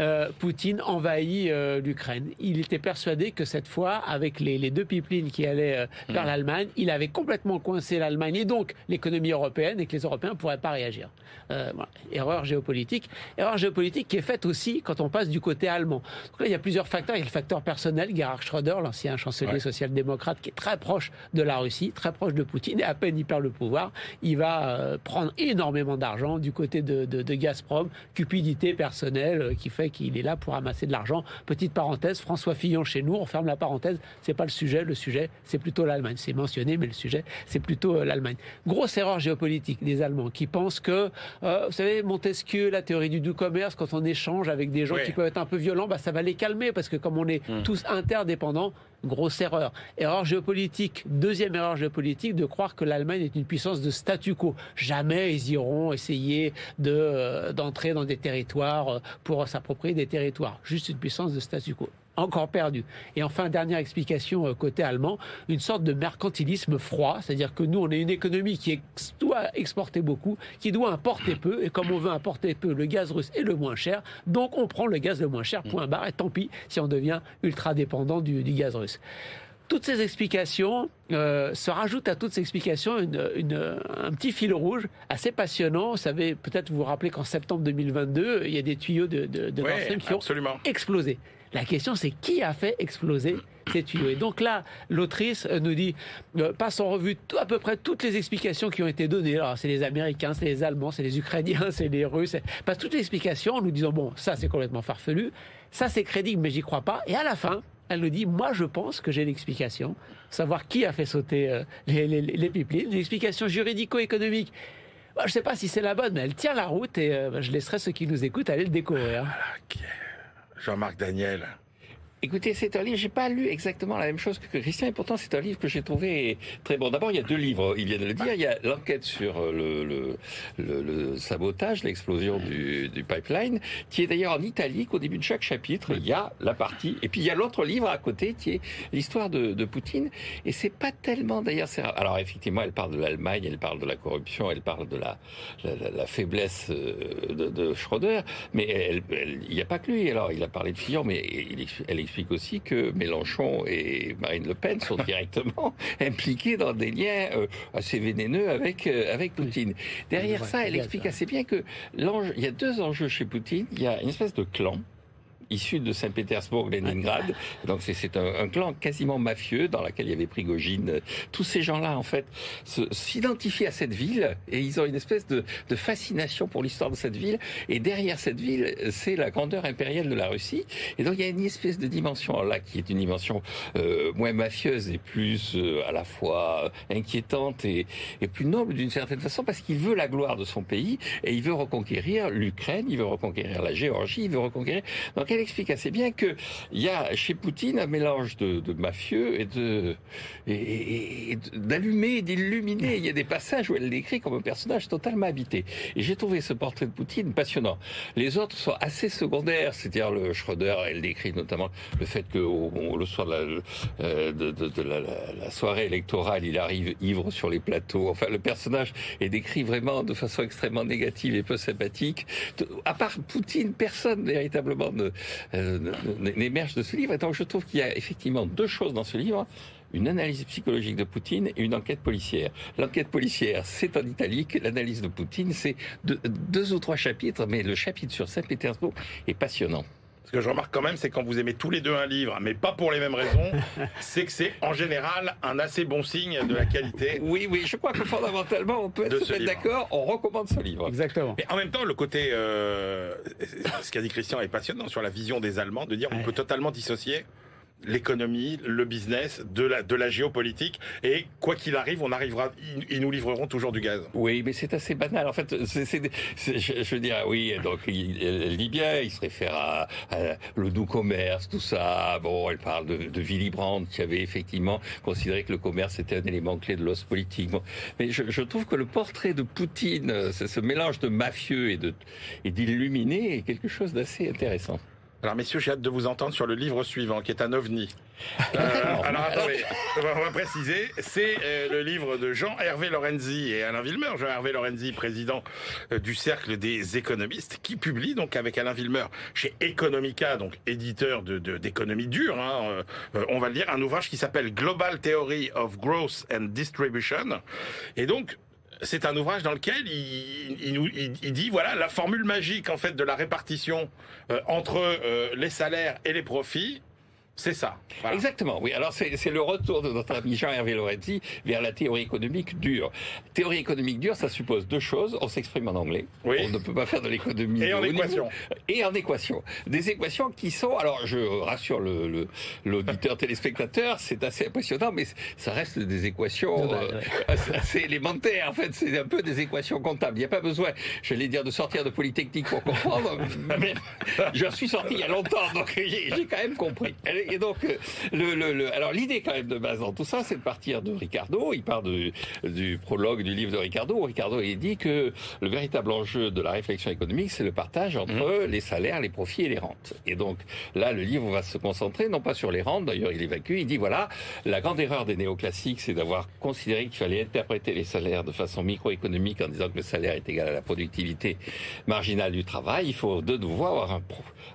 euh, Poutine envahit euh, l'Ukraine. Il était persuadé que cette fois, avec les, deux pipelines qui allaient euh, vers hmm. l'Allemagne, il avait complètement coincé l'Allemagne et donc l'économie européenne et que les Européens ne pourraient pas réagir. Erreur géopolitique. Erreur géopolitique qui est faite aussi quand on passe du côté allemand. Donc là, il y a plusieurs facteurs. Il y a le facteur personnel. Gerhard Schröder, l'ancien chancelier social-démocrate, qui est très proche de la Russie, très proche de Poutine, et à peine il perd le pouvoir, il va prendre énormément d'argent du côté de, de, de Gazprom, cupidité personnelle qui fait qu'il est là pour amasser de l'argent. Petite parenthèse, François Fillon chez nous, on ferme la parenthèse, c'est pas le sujet, le sujet c'est plutôt l'Allemagne. C'est mentionné, mais le sujet c'est plutôt euh, l'Allemagne. Grosse erreur géopolitique des Allemands qui pensent que, euh, vous savez, Montesquieu, la théorie du doux commerce, quand on échange avec des gens qui peuvent être un peu violents, bah, ça va les calmer parce que comme on est hmm. tous interdépendants, grosse erreur. Erreur géopolitique. Deuxième erreur géopolitique, de croire que l'Allemagne est une puissance de statu quo. Jamais ils iront essayer de euh, d'entrer dans des territoires euh, pour s'approprier des territoires. Juste une puissance de statu quo encore perdu. Et enfin, dernière explication euh, côté allemand, une sorte de mercantilisme froid, c'est-à-dire que nous, on est une économie qui doit exporter beaucoup, qui doit importer peu, et comme on veut importer peu, le gaz russe est le moins cher, donc on prend le gaz le moins cher, point barre, et tant pis si on devient ultra dépendant du, gaz russe toutes ces explications euh, se rajoutent à toutes ces explications une, un petit fil rouge assez passionnant. Vous savez, peut-être vous vous rappelez qu'en septembre 2022, il y a des tuyaux de, de, de qui ont explosé. La question, c'est qui a fait exploser ces tuyaux? Et donc là, l'autrice euh, nous dit, euh, passe en revue à peu près toutes les explications qui ont été données. Alors, c'est les Américains, c'est les Allemands, c'est les Ukrainiens, c'est les Russes. Passe toutes les explications en nous disant, bon, ça, c'est complètement farfelu. Ça, c'est crédible, mais j'y crois pas. Et à la fin, elle nous dit, moi, je pense que j'ai l'explication. Savoir qui a fait sauter euh, les, pipelines. Une explication juridico-économique. je ne sais pas si c'est la bonne, mais elle tient la route et je laisserai ceux qui nous écoutent aller le découvrir. Jean-Marc Daniel. Écoutez, c'est un livre, j'ai pas lu exactement la même chose que Christian, et pourtant c'est un livre que j'ai trouvé très bon. D'abord, il y a deux livres, il vient de le dire. Il y a l'enquête sur le, le, le, le sabotage, l'explosion du, du, pipeline, qui est d'ailleurs en italique. Au début de chaque chapitre, il y a la partie, et puis il y a l'autre livre à côté qui est l'histoire de, de, Poutine. Et c'est pas tellement d'ailleurs. Alors effectivement, elle parle de l'Allemagne, elle parle de la corruption, elle parle de la, la, la faiblesse euh, de, de Schroeder, mais il n'y a pas que lui. Alors, il a parlé de Fillon, mais il, elle explique aussi que Mélenchon et Marine Le Pen sont directement impliqués dans des liens euh, assez vénéneux avec euh, avec Poutine. Derrière ça, elle explique assez bien que il y a deux enjeux chez Poutine. Il y a une espèce de clan issus de Saint-Pétersbourg, Leningrad. Donc c'est un, un, clan quasiment mafieux dans lequel il y avait Prigogine. Tous ces gens-là, en fait, s'identifient à cette ville et ils ont une espèce de, de fascination pour l'histoire de cette ville. Et derrière cette ville, c'est la grandeur impériale de la Russie. Et donc il y a une espèce de dimension là qui est une dimension euh, moins mafieuse et plus euh, à la fois inquiétante et, et plus noble d'une certaine façon parce qu'il veut la gloire de son pays et il veut reconquérir l'Ukraine, il veut reconquérir la Géorgie, il veut reconquérir. Donc elle explique assez bien qu'il y a chez Poutine un mélange de, de mafieux et de et, et d'allumer, d'illuminer. Il y a des passages où elle l'écrit comme un personnage totalement habité. Et j'ai trouvé ce portrait de Poutine passionnant. Les autres sont assez secondaires, c'est-à-dire le Schroeder, elle décrit notamment le fait que au, le soir de, la, euh, de, de la, la, soirée électorale, il arrive ivre sur les plateaux. Enfin, le personnage est décrit vraiment de façon extrêmement négative et peu sympathique. À part Poutine, personne véritablement ne, euh, n'émerge de ce livre. Et donc je trouve qu'il y a effectivement deux choses dans ce livre une analyse psychologique de Poutine et une enquête policière. L'enquête policière, c'est en italique. L'analyse de Poutine, c'est deux, deux, ou trois chapitres, mais le chapitre sur Saint-Pétersbourg est passionnant. Ce que je remarque quand même, c'est quand vous aimez tous les deux un livre, mais pas pour les mêmes raisons, c'est que c'est en général un assez bon signe de la qualité. Oui, oui, je crois que fondamentalement, on peut être d'accord, on recommande ce livre. Exactement. Et en même temps, le côté, euh, ce qu'a dit Christian est passionnant sur la vision des Allemands, de dire on peut totalement dissocier l'économie, le business, de la, de la géopolitique. Et quoi qu'il arrive, on arrivera, ils, nous livreront toujours du gaz. Oui, mais c'est assez banal. En fait, c'est, c'est, je, je veux dire, oui, donc il, bien, il se réfère à, à, le doux commerce, tout ça. Bon, elle parle de, de Willy Brandt, qui avait effectivement considéré que le commerce était un élément clé de l'os politique. Mais je, je, trouve que le portrait de Poutine, ce mélange de mafieux et, de, et d'illuminé, est quelque chose d'assez intéressant. Alors messieurs, j'ai hâte de vous entendre sur le livre suivant, qui est un ovni. Euh, alors attendez, on va préciser, c'est euh, le livre de Jean-Hervé Lorenzi et Alain Villemeur. Jean-Hervé Lorenzi, président euh, du Cercle des économistes, qui publie donc avec Alain Villemeur chez Economica, donc éditeur de, d'économie dure, hein, on va le dire, un ouvrage qui s'appelle Global Theory of Growth and Distribution. Et donc, c'est un ouvrage dans lequel il, il, dit voilà la formule magique en fait de la répartition euh, entre euh, les salaires et les profits c'est ça. Voilà. Exactement, oui. Alors c'est le retour de notre ami Jean-Hervé Lorenzi vers la théorie économique dure. Théorie économique dure, ça suppose deux choses. On s'exprime en anglais. Oui. On ne peut pas faire de l'économie. Et en équation. Et en équation. Des équations qui sont, alors je rassure l'auditeur le, le, téléspectateur, c'est assez impressionnant, mais ça reste des équations euh, assez élémentaires. En fait, c'est un peu des équations comptables. Il n'y a pas besoin, je vais dire, de sortir de Polytechnique pour comprendre. mais je suis sorti il y a longtemps, donc j'ai quand même compris et donc, le, le, le alors l'idée quand même de base dans tout ça, c'est de partir de Ricardo. Il part de, du prologue du livre de Ricardo. Où Ricardo il dit que le véritable enjeu de la réflexion économique, c'est le partage entre mmh. les salaires, les profits et les rentes. Et donc là, le livre va se concentrer non pas sur les rentes. D'ailleurs, il évacue. Il dit voilà, la grande erreur des néoclassiques, c'est d'avoir considéré qu'il fallait interpréter les salaires de façon microéconomique en disant que le salaire est égal à la productivité marginale du travail. Il faut de nouveau avoir un,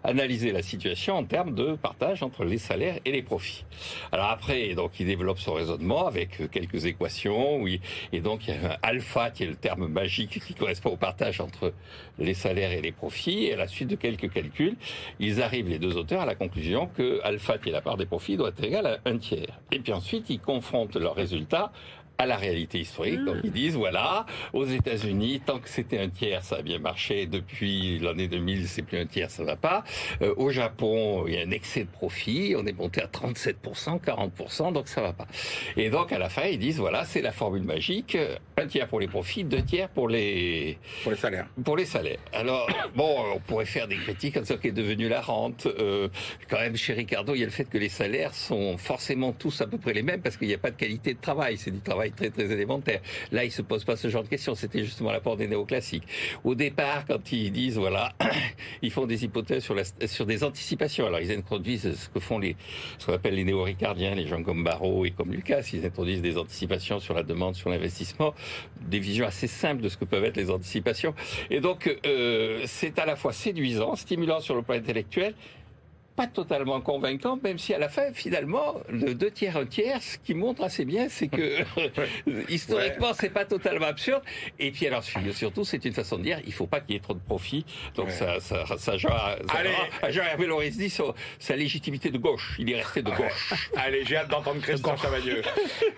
analyser la situation en termes de partage entre les salaires et les profits. Alors après, donc il développe son raisonnement avec quelques équations, oui, et donc il y a un alpha qui est le terme magique qui correspond au partage entre les salaires et les profits. Et à la suite de quelques calculs, ils arrivent les deux auteurs à la conclusion que alpha qui est la part des profits doit être égal à un tiers. Et puis ensuite, ils confrontent leurs résultats à la réalité historique. Donc ils disent voilà, aux États-Unis, tant que c'était un tiers, ça a bien marché. Depuis l'année 2000, c'est plus un tiers, ça va pas. Euh, au Japon, il y a un excès de profit. On est monté à 37%, 40%, donc ça va pas. Et donc à la fin, ils disent voilà, c'est la formule magique. Un tiers pour les profits, deux tiers pour les Pour les salaires. pour les salaires. Alors bon, on pourrait faire des critiques à ce qui est devenu la rente. Euh, quand même, chez Ricardo, il y a le fait que les salaires sont forcément tous à peu près les mêmes parce qu'il n'y a pas de qualité de travail. C'est du travail très très élémentaire. Là, il se pose pas ce genre de questions. C'était justement l'apport des néoclassiques. Au départ, quand ils disent voilà, ils font des hypothèses sur, sur des anticipations. Alors ils introduisent ce que font les, ce qu'on appelle les néo-ricardiens, les gens comme Barrault et comme Lucas. Ils introduisent des anticipations sur la demande, sur l'investissement, des visions assez simples de ce que peuvent être les anticipations. Et donc euh, c'est à la fois séduisant, stimulant sur le plan intellectuel pas totalement convaincant, même si à la fin, finalement, le deux tiers, un tiers, ce qui montre assez bien, c'est que historiquement, c'est pas totalement absurde. Et puis alors, surtout, c'est une façon de dire, il faut pas qu'il y ait trop de profit. Donc Ouais. ça, ça, ça, ça à Jean-Hervé Loris dit sa, sa légitimité de gauche. Il est resté de gauche. Allez, j'ai hâte d'entendre Christian Chavagneux.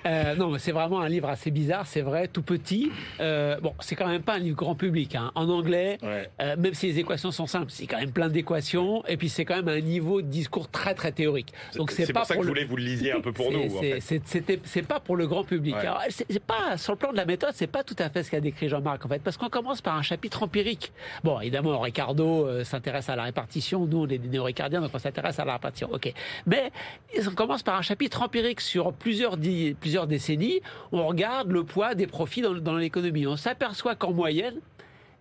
Euh, non, mais c'est vraiment un livre assez bizarre, c'est vrai, tout petit. Euh, bon, c'est quand même pas un livre grand public. hein. En anglais, Ouais. euh, même si les équations sont simples, c'est quand même plein d'équations. Et puis c'est quand même un niveau de discours très très théorique. Donc c'est pas pour ça que je le- voulais vous le lisiez un peu pour nous. c'est- pas pour le grand public. Ouais. C'est, pas sur le plan de la méthode, c'est pas tout à fait ce qu'a décrit Jean-Marc en fait, parce qu'on commence par un chapitre empirique. Bon, évidemment, Ricardo euh, s'intéresse à la répartition. Nous, on est des néo-ricardiens, donc on s'intéresse à la répartition. Ok, mais on commence par un chapitre empirique sur plusieurs plusieurs décennies. On regarde le poids des profits dans, dans l'économie. On s'aperçoit qu'en moyenne,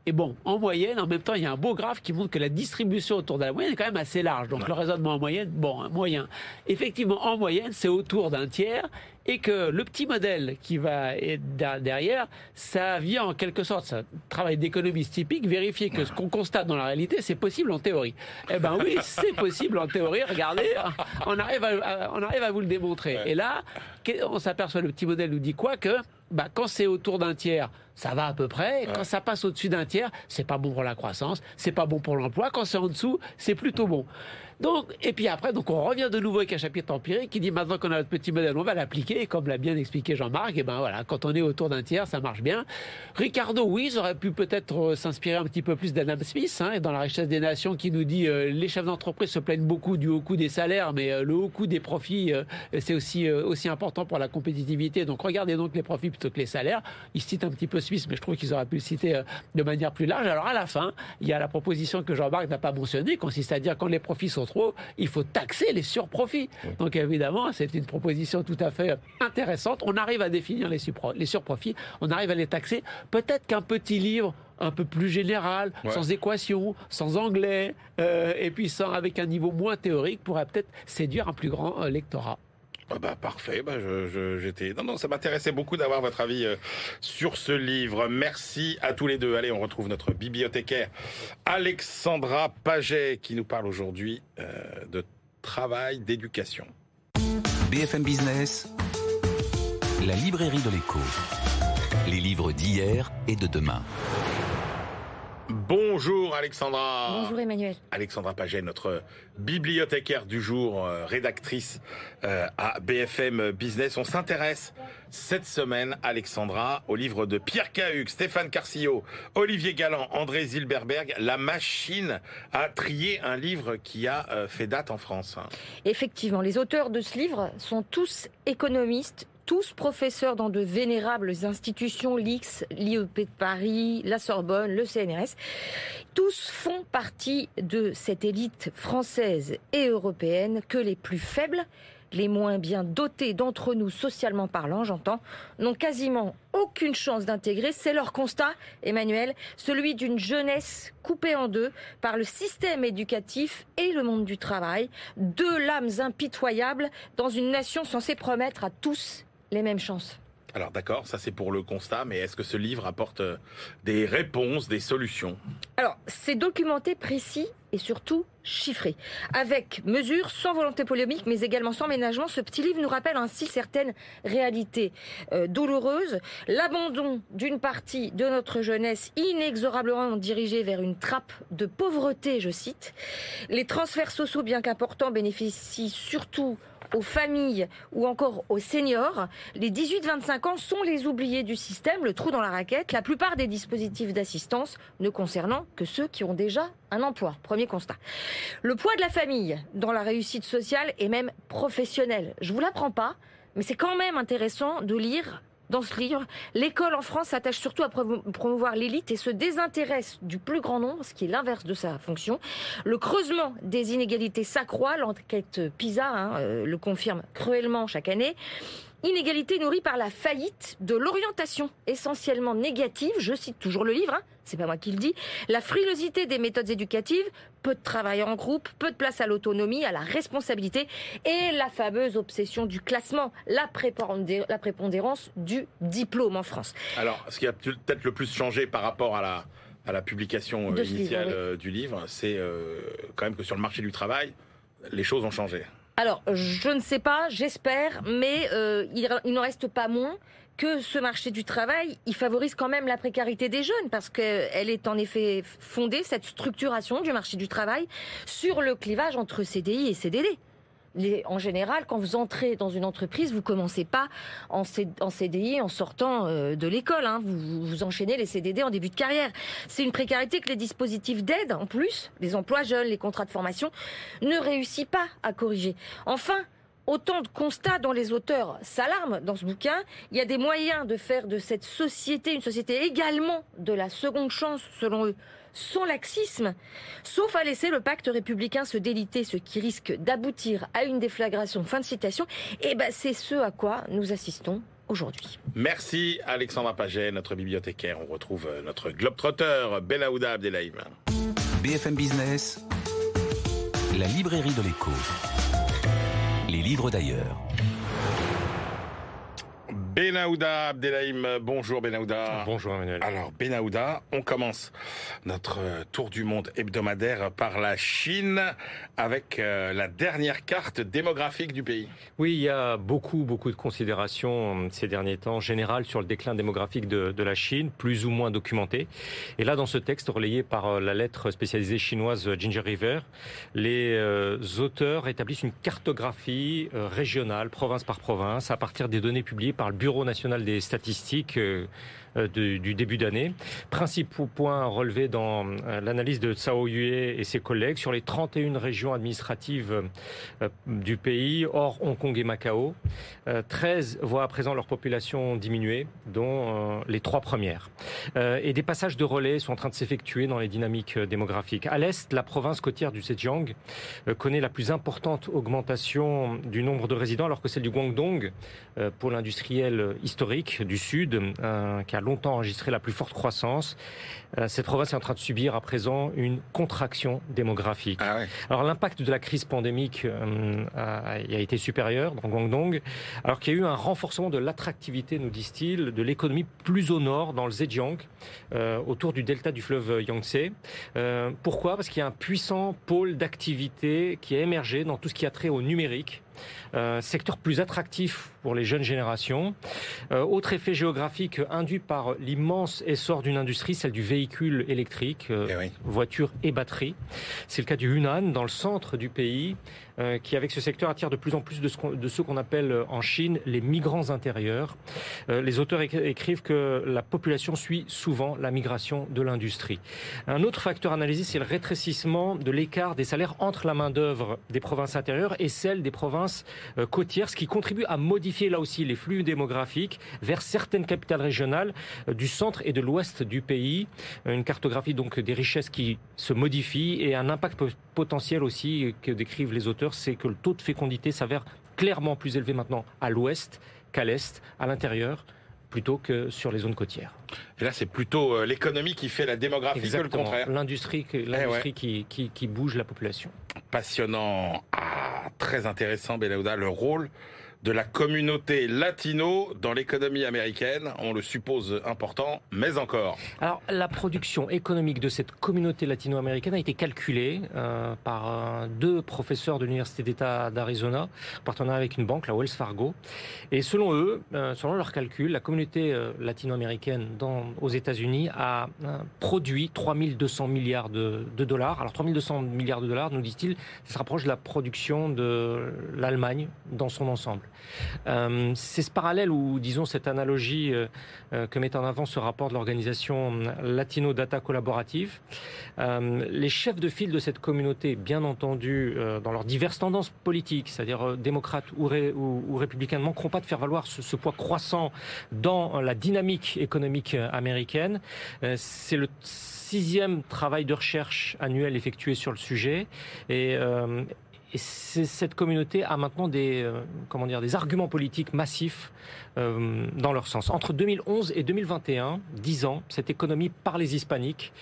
et bon, en moyenne, en même temps, il y a un beau graphe qui montre que la distribution autour de la moyenne est quand même assez large. Donc le raisonnement en moyenne, bon, moyen. Effectivement, en moyenne, c'est autour d'un tiers. Et que le petit modèle qui va être der- derrière, ça vient en quelque sorte, c'est un travail d'économiste typique, vérifier que ce qu'on constate dans la réalité, c'est possible en théorie. Eh ben oui, c'est possible en théorie. Regardez, on arrive à, on arrive à vous le démontrer. Et là, on s'aperçoit, le petit modèle nous dit quoi que bah, quand c'est autour d'un tiers, ça va à peu près. Et Quand ça passe au-dessus d'un tiers, c'est pas bon pour la croissance, c'est pas bon pour l'emploi. Quand c'est en dessous, c'est plutôt bon. Donc, et puis après, donc on revient de nouveau avec un chapitre empirique qui dit maintenant qu'on a notre petit modèle, on va l'appliquer. Et comme l'a bien expliqué Jean-Marc, et ben voilà, quand on est autour d'un tiers, ça marche bien. Ricardo, oui, ils auraient pu peut-être euh, s'inspirer un petit peu plus d'Adam Smith, hein, dans la richesse des nations, qui nous dit euh, les chefs d'entreprise se plaignent beaucoup du haut coût des salaires, mais euh, le haut coût des profits, euh, c'est aussi aussi important pour la compétitivité. Donc regardez donc les profits plutôt que les salaires. Ils citent un petit peu Smith, mais je trouve qu'ils auraient pu le citer euh, de manière plus large. Alors à la fin, il y a la proposition que Jean-Marc n'a pas mentionnée, consiste à dire quand les profits sont trop il faut taxer les surprofits. Donc évidemment, c'est une proposition tout à fait intéressante. On arrive à définir les, surprofits, on arrive à les taxer. Peut-être qu'un petit livre un peu plus général, Ouais. sans équation, sans anglais, euh, et puis sans, avec un niveau moins théorique, pourrait peut-être séduire un plus grand euh, lectorat. Ah bah parfait, bah je, je- j'étais. Non non, ça m'intéressait beaucoup d'avoir votre avis euh, sur ce livre. Merci à tous les deux. Allez, on retrouve notre bibliothécaire Alexandra Paget qui nous parle aujourd'hui euh, de travail, d'éducation. BFM Business, la librairie de l'écho. Les livres d'hier et de demain. Bonjour Alexandra. Bonjour Emmanuel. Alexandra Paget, notre bibliothécaire du jour, euh, rédactrice euh, à BFM Business. On s'intéresse cette semaine, Alexandra, au livre de Pierre Cahuc, Stéphane Carcillo, Olivier Galland, André Zilberberg, La machine à trier, un livre qui a euh, fait date en France. Effectivement, les auteurs de ce livre sont tous économistes, tous professeurs dans de vénérables institutions, l'IX, l'IEP de Paris, la Sorbonne, le CNRS. Tous font partie de cette élite française et européenne que les plus faibles, les moins bien dotés d'entre nous, socialement parlant, j'entends, n'ont quasiment aucune chance d'intégrer. C'est leur constat, Emmanuel, celui d'une jeunesse coupée en deux par le système éducatif et le monde du travail, deux lames impitoyables dans une nation censée promettre à tous les mêmes chances. Alors d'accord, ça c'est pour le constat, mais est-ce que ce livre apporte euh, des réponses, des solutions? Alors, c'est documenté, précis et surtout chiffré. Avec mesure, sans volonté polémique, mais également sans ménagement, ce petit livre nous rappelle ainsi certaines réalités euh, douloureuses. L'abandon d'une partie de notre jeunesse inexorablement dirigée vers une trappe de pauvreté, je cite. Les transferts sociaux, bien qu'importants, bénéficient surtout aux familles ou encore aux seniors. Les 18-25 ans sont les oubliés du système, le trou dans la raquette. La plupart des dispositifs d'assistance ne concernant que ceux qui ont déjà un emploi. Premier constat. Le poids de la famille dans la réussite sociale et même professionnelle. Je vous l'apprends pas, mais c'est quand même intéressant de lire dans ce livre, l'école en France s'attache surtout à promouvoir l'élite et se désintéresse du plus grand nombre, ce qui est l'inverse de sa fonction. Le creusement des inégalités s'accroît, l'enquête PISA hein, euh, le confirme cruellement chaque année. Inégalité nourrie par la faillite de l'orientation essentiellement négative, je cite toujours le livre, hein, c'est pas moi qui le dis, la frilosité des méthodes éducatives, peu de travail en groupe, peu de place à l'autonomie, à la responsabilité et la fameuse obsession du classement, la, prépondérance du diplôme en France. Alors, ce qui a peut-être le plus changé par rapport à la, à la publication euh, initiale euh, du livre, c'est euh, quand même que sur le marché du travail, les choses ont changé. Alors, je ne sais pas, j'espère, mais euh, il, il n'en reste pas moins que ce marché du travail, il favorise quand même la précarité des jeunes parce qu'elle est en effet fondée, cette structuration du marché du travail, sur le clivage entre CDI et CDD en général, quand vous entrez dans une entreprise, vous commencez pas en, CDI en sortant euh, de l'école. Hein. Vous, vous, enchaînez les CDD en début de carrière. C'est une précarité que les dispositifs d'aide, en plus, les emplois jeunes, les contrats de formation, ne réussissent pas à corriger. Enfin, autant de constats dont les auteurs s'alarment dans ce bouquin. Il y a des moyens de faire de cette société une société également de la seconde chance, selon eux sans laxisme, sauf à laisser le pacte républicain se déliter, ce qui risque d'aboutir à une déflagration. Fin de citation. Et eh ben, c'est ce à quoi nous assistons aujourd'hui. Merci Alexandra Paget, notre bibliothécaire. On retrouve euh, notre globetrotter Benaouda Abdelhaim. BFM Business, la librairie de l'écho. Les livres d'ailleurs. Benahouda Abdelhaim, bonjour Benahouda. Bonjour Emmanuel. Alors Benahouda, on commence notre tour du monde hebdomadaire par la Chine avec euh, la dernière carte démographique du pays. Oui, il y a beaucoup beaucoup de considérations euh, ces derniers temps générales sur le déclin démographique de, de, la Chine, plus ou moins documenté. Et là, dans ce texte relayé par euh, la lettre spécialisée chinoise Ginger River, les auteurs établissent une cartographie régionale, province par province, à partir des données publiées par le Bureau national des statistiques euh, du début d'année. Principaux points relevés dans euh, l'analyse de Tsao Yue et ses collègues sur les 31 régions administratives euh, du pays, hors Hong Kong et Macao. 13 voient à présent leur population diminuer, dont les trois premières. Et des passages de relais sont en train de s'effectuer dans les dynamiques démographiques. À l'est, la province côtière du Zhejiang connaît la plus importante augmentation du nombre de résidents, alors que celle du Guangdong, pour l'industriel historique du sud, qui longtemps enregistré la plus forte croissance. Euh, cette province est en train de subir à présent une contraction démographique. Ah alors l'impact de la crise pandémique euh, a, été supérieur dans Guangdong, alors qu'il y a eu un renforcement de l'attractivité, nous disent-ils, de l'économie plus au nord, dans le Zhejiang, euh, autour du delta du fleuve Yangtze. pourquoi? Parce qu'il y a un puissant pôle d'activité qui a émergé dans tout ce qui a trait au numérique euh, secteur plus attractif pour les jeunes générations. Euh, autre effet géographique induit par l'immense essor d'une industrie, celle du véhicule électrique, euh, eh voitures et batteries. C'est le cas du Hunan, dans le centre du pays, qui, avec ce secteur, attire de plus en plus de, ce de ceux qu'on appelle euh, en Chine les migrants intérieurs. Euh, les auteurs écrivent que la population suit souvent la migration de l'industrie. Un autre facteur analysé, c'est le rétrécissement de l'écart des salaires entre la main-d'œuvre des provinces intérieures et celle des provinces côtières, ce qui contribue à modifier là aussi les flux démographiques vers certaines capitales régionales du centre et de l'ouest du pays. Une cartographie donc des richesses qui se modifie et un impact potentiel aussi que décrivent les auteurs c'est que le taux de fécondité s'avère clairement plus élevé maintenant à l'ouest qu'à l'est, à l'intérieur plutôt que sur les zones côtières. Et là, c'est plutôt euh, l'économie qui fait la démographie que le contraire. L'industrie, l'industrie qui, qui, bouge la population. Passionnant, ah, très intéressant, Belaouda, le rôle de la communauté latino dans l'économie américaine. On le suppose important, mais encore. Alors, la production économique de cette communauté latino-américaine a été calculée euh, par euh, deux professeurs de l'Université d'État d'Arizona, partenaire avec une banque, la Wells Fargo. Et selon eux, euh, selon leurs calculs, la communauté latino-américaine aux États-Unis a produit 3200 milliards de, de dollars. Alors, 3200 milliards de dollars, nous disent-ils, ça se rapproche de la production de l'Allemagne dans son ensemble. Euh, c'est ce parallèle ou disons cette analogie euh, euh, que met en avant ce rapport de l'organisation Latino Data Collaborative. les chefs de file de cette communauté, bien entendu, dans leurs diverses tendances politiques, c'est-à-dire démocrates ou, ou, républicains, ne manqueront pas de faire valoir ce, poids croissant dans la dynamique économique américaine. c'est le sixième travail de recherche annuel effectué sur le sujet et et cette communauté a maintenant des, euh, comment dire, des arguments politiques massifs euh, dans leur sens. Entre 2011 et 2021, 10 ans, cette économie par les hispaniques,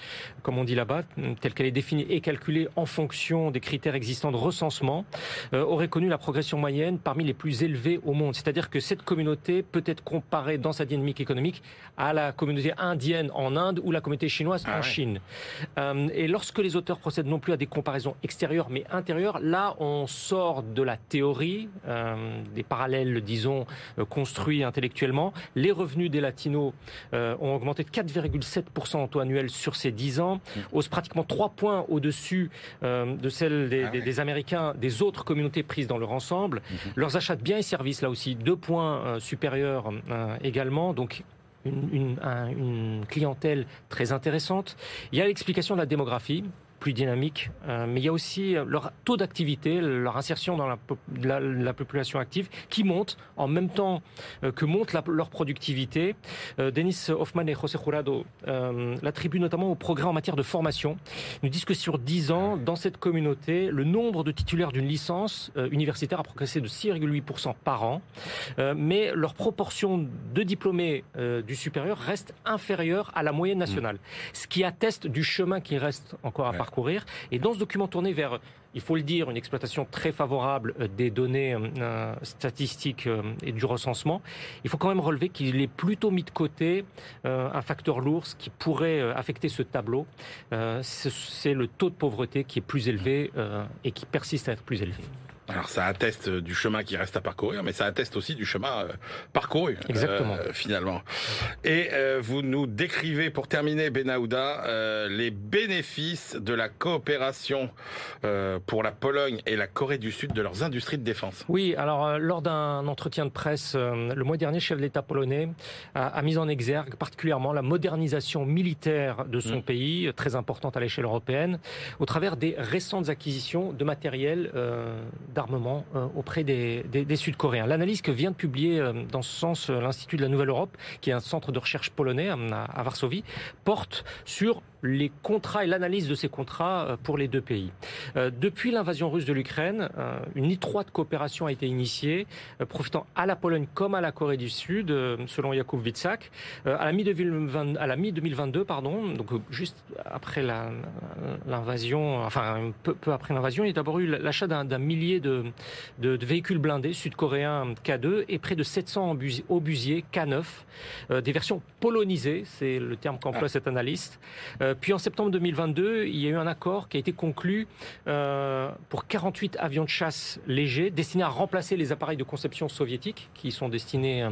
comme on dit là-bas, telle qu'elle est définie et calculée en fonction des critères existants de recensement, euh, aurait connu la progression moyenne parmi les plus élevées au monde. C'est-à-dire que cette communauté peut être comparée dans sa dynamique économique à la communauté indienne en Inde ou la communauté chinoise ah en Chine. Euh, et lorsque les auteurs procèdent non plus à des comparaisons extérieures mais intérieures, là on sort de la théorie, des parallèles, disons, construits intellectuellement. Les revenus des latinos euh, ont augmenté de 4,7% en taux annuel sur ces 10 ans, mmh. hausse pratiquement 3 points au-dessus euh, de celle des, ah Américains, des autres communautés prises dans leur ensemble. Mmh. Leurs achats de biens et services, là aussi, 2 points euh, supérieurs également. Donc une, une, clientèle très intéressante. Il y a l'explication de la démographie plus dynamique, euh, mais il y a aussi euh, leur taux d'activité, leur insertion dans la, la, population active qui monte en même temps euh, que monte leur productivité. Denis Hoffman et José Jurado l'attribuent notamment au progrès en matière de formation. Ils nous disent que sur 10 ans, dans cette communauté, le nombre de titulaires d'une licence universitaire a progressé de 6,8% par an, mais leur proportion de diplômés du supérieur reste inférieure à la moyenne nationale, ce qui atteste du chemin qui reste encore à parcourir Et dans ce document tourné vers, il faut le dire, une exploitation très favorable euh, des données euh, statistiques euh, et du recensement, il faut quand même relever qu'il est plutôt mis de côté un facteur lourd qui pourrait affecter ce tableau. C'est le taux de pauvreté qui est plus élevé et qui persiste à être plus élevé. Alors ça atteste du chemin qui reste à parcourir, mais ça atteste aussi du chemin euh, parcouru. Euh, Exactement. finalement. Et euh, vous nous décrivez, pour terminer, Benahouda, les bénéfices de la coopération pour la Pologne et la Corée du Sud de leurs industries de défense. Oui, alors lors d'un entretien de presse le mois dernier, chef de l'État polonais a, mis en exergue particulièrement la modernisation militaire de son mmh. pays, très importante à l'échelle européenne, au travers des récentes acquisitions de matériel d'armement euh, auprès des, Sud-Coréens. L'analyse que vient de publier euh, dans ce sens euh, l'Institut de la Nouvelle Europe, qui est un centre de recherche polonais à Varsovie, porte sur les contrats et l'analyse de ces contrats pour les deux pays. Depuis l'invasion russe de l'Ukraine, une étroite coopération a été initiée, profitant à la Pologne comme à la Corée du Sud, selon Jakub Witsak. à la mi-2022, pardon, donc juste après l'invasion, enfin peu, après l'invasion, il y a d'abord eu l'achat d'un millier de, véhicules blindés sud-coréens K2 et près de 700 obusiers K9, des versions polonisées, c'est le terme qu'emploie ah. cet analyste. Euh, puis en septembre 2022, il y a eu un accord qui a été conclu euh, pour 48 avions de chasse légers destinés à remplacer les appareils de conception soviétiques qui sont destinés euh,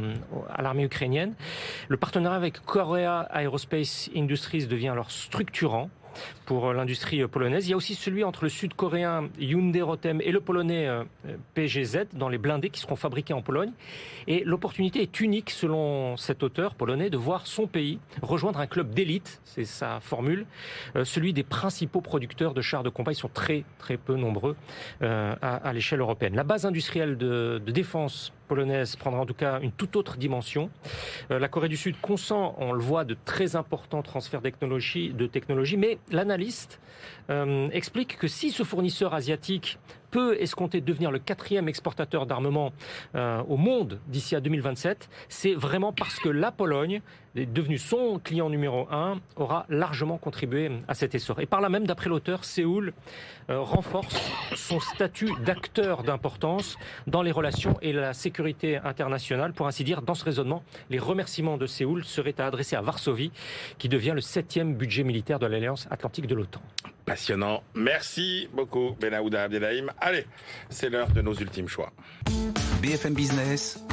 à l'armée ukrainienne. Le partenariat avec Korea Aerospace Industries devient alors structurant pour l'industrie polonaise. Il y a aussi celui entre le sud-coréen Hyundai Rotem et le polonais euh, PGZ dans les blindés qui seront fabriqués en Pologne. Et l'opportunité est unique, selon cet auteur polonais, de voir son pays rejoindre un club d'élite, c'est sa formule, euh, celui des principaux producteurs de chars de combat. Ils sont très très peu nombreux euh, à, l'échelle européenne. La base industrielle de défense polonaise prendra en tout cas une toute autre dimension. Euh, la Corée du Sud consent, on le voit, de très importants transferts de technologie, de technologie mais l'analyste euh, explique que si ce fournisseur asiatique peut escompter devenir le quatrième exportateur d'armement euh, au monde d'ici à 2027, c'est vraiment parce que la Pologne devenu son client numéro un, aura largement contribué à cet essor. Et par là même, d'après l'auteur, Séoul euh, renforce son statut d'acteur d'importance dans les relations et la sécurité internationale. Pour ainsi dire, dans ce raisonnement, les remerciements de Séoul seraient à adresser à Varsovie, qui devient le septième budget militaire de l'Alliance Atlantique de l'OTAN. Passionnant. Merci beaucoup, Benahouda Abdelhaim. Allez, c'est l'heure de nos ultimes choix. BFM Business,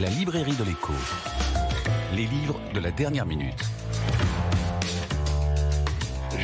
la librairie de l'écho les livres de la dernière minute.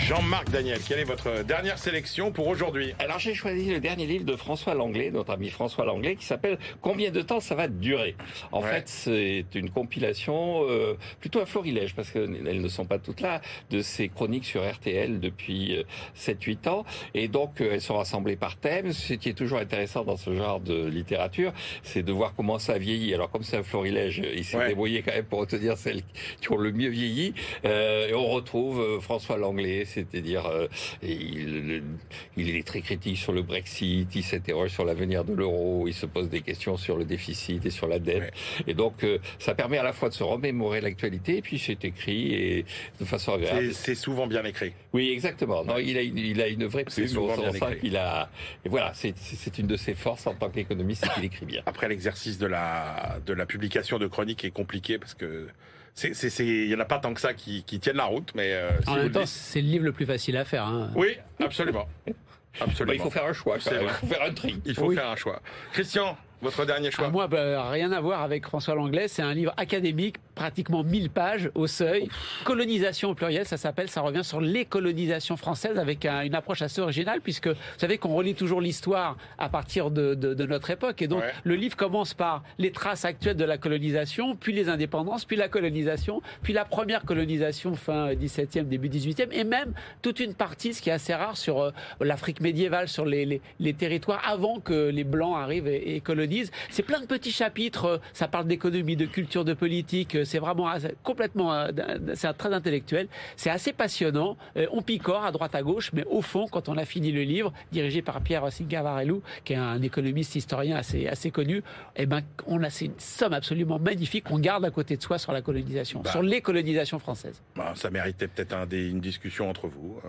Jean-Marc Daniel, quelle est votre dernière sélection pour aujourd'hui Alors j'ai choisi le dernier livre de François Langlais, notre ami François Langlais, qui s'appelle Combien de temps ça va durer? En fait, c'est une compilation euh, plutôt à florilège, parce qu'elles ne sont pas toutes là, de ses chroniques sur RTL depuis 7-8 euh, ans. Et donc euh, elles sont rassemblées par thème. Ce qui est toujours intéressant dans ce genre de littérature, c'est de voir comment ça vieillit. Alors comme c'est un florilège, il s'est débrouillé quand même pour retenir celles qui ont le mieux vieilli. et on retrouve François Langlais c'est-à-dire euh, il, il, est très critique sur le Brexit, il s'interroge sur l'avenir de l'euro, il se pose des questions sur le déficit et sur la dette. Et donc euh, ça permet à la fois de se remémorer l'actualité, et puis c'est écrit et de façon agréable. C'est souvent bien écrit. Oui, exactement. Non, il a une, il a une vraie plume au sens qu'il a. Et voilà, c'est une de ses forces en tant qu'économiste, c'est qu'il écrit bien. Après l'exercice de la de la publication de chroniques est compliqué parce que il y en a pas tant que ça qui, tiennent la route, mais euh, en même temps, c'est le livre le plus facile à faire. Hein. Oui, absolument. absolument. Bah, il faut faire un choix. Il faut faire un tri. Il faut faire un choix. Christian, votre dernier choix ah, Moi, bah, rien à voir avec François Langlais. C'est un livre académique, pratiquement 1000 pages au seuil. Colonisation au pluriel, ça s'appelle. Ça revient sur les colonisations françaises avec une approche assez originale, puisque vous savez qu'on relit toujours l'histoire à partir de, notre époque. Et donc, le livre commence par les traces actuelles de la colonisation, puis les indépendances, puis la colonisation, puis la première colonisation fin 17e, début 18e, et même toute une partie, ce qui est assez rare, sur euh, l'Afrique médiévale, sur les, territoires avant que les Blancs arrivent et, et colonisent c'est plein de petits chapitres. Euh, ça parle d'économie, de culture, de politique. Euh, c'est vraiment complètement, euh, c'est très intellectuel. C'est assez passionnant. On picore à droite à gauche, mais au fond, quand on a fini le livre, dirigé par Pierre Singavarello, qui est un économiste historien assez, assez connu, eh ben, on a une somme absolument magnifique qu'on garde à côté de soi sur la colonisation, bah. sur les colonisations françaises. Bah, ça méritait peut-être un une discussion entre vous.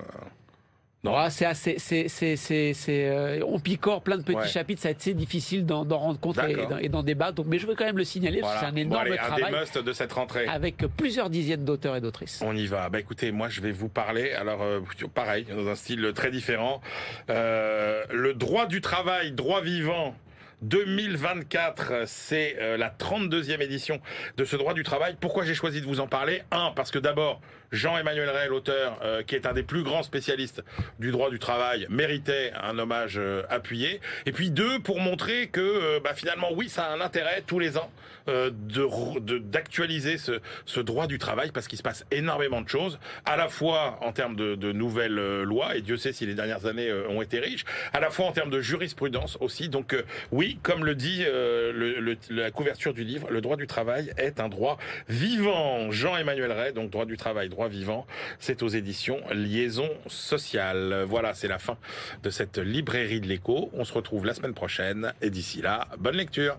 Ah, c'est assez, c'est, c'est, c'est, euh, on picore plein de petits chapitres, c'est assez difficile d'en, rendre compte et, d'en débattre. Donc, mais je veux quand même le signaler, c'est un énorme travail. Un de cette rentrée. Avec plusieurs dizaines d'auteurs et d'autrices. On y va. Bah, écoutez, moi, je vais vous parler, alors, euh, pareil, dans un style très différent. Euh, le droit du travail, droit vivant, 2024, c'est la 32e édition de ce droit du travail. Pourquoi j'ai choisi de vous en parler? Un, parce que d'abord, Jean-Emmanuel Ray, l'auteur, euh, qui est un des plus grands spécialistes du droit du travail, méritait un hommage euh, appuyé. Et puis deux, pour montrer que euh, bah, finalement, oui, ça a un intérêt tous les ans de d'actualiser ce, ce, droit du travail parce qu'il se passe énormément de choses, à la fois en termes de, de nouvelles lois, et Dieu sait si les dernières années ont été riches, à la fois en termes de jurisprudence aussi. Donc oui, comme le dit le, la couverture du livre, le droit du travail est un droit vivant. Jean-Emmanuel Ray, donc droit du travail, vivant. C'est aux éditions Liaison sociale. Voilà, c'est la fin de cette librairie de l'écho. On se retrouve la semaine prochaine et d'ici là, bonne lecture.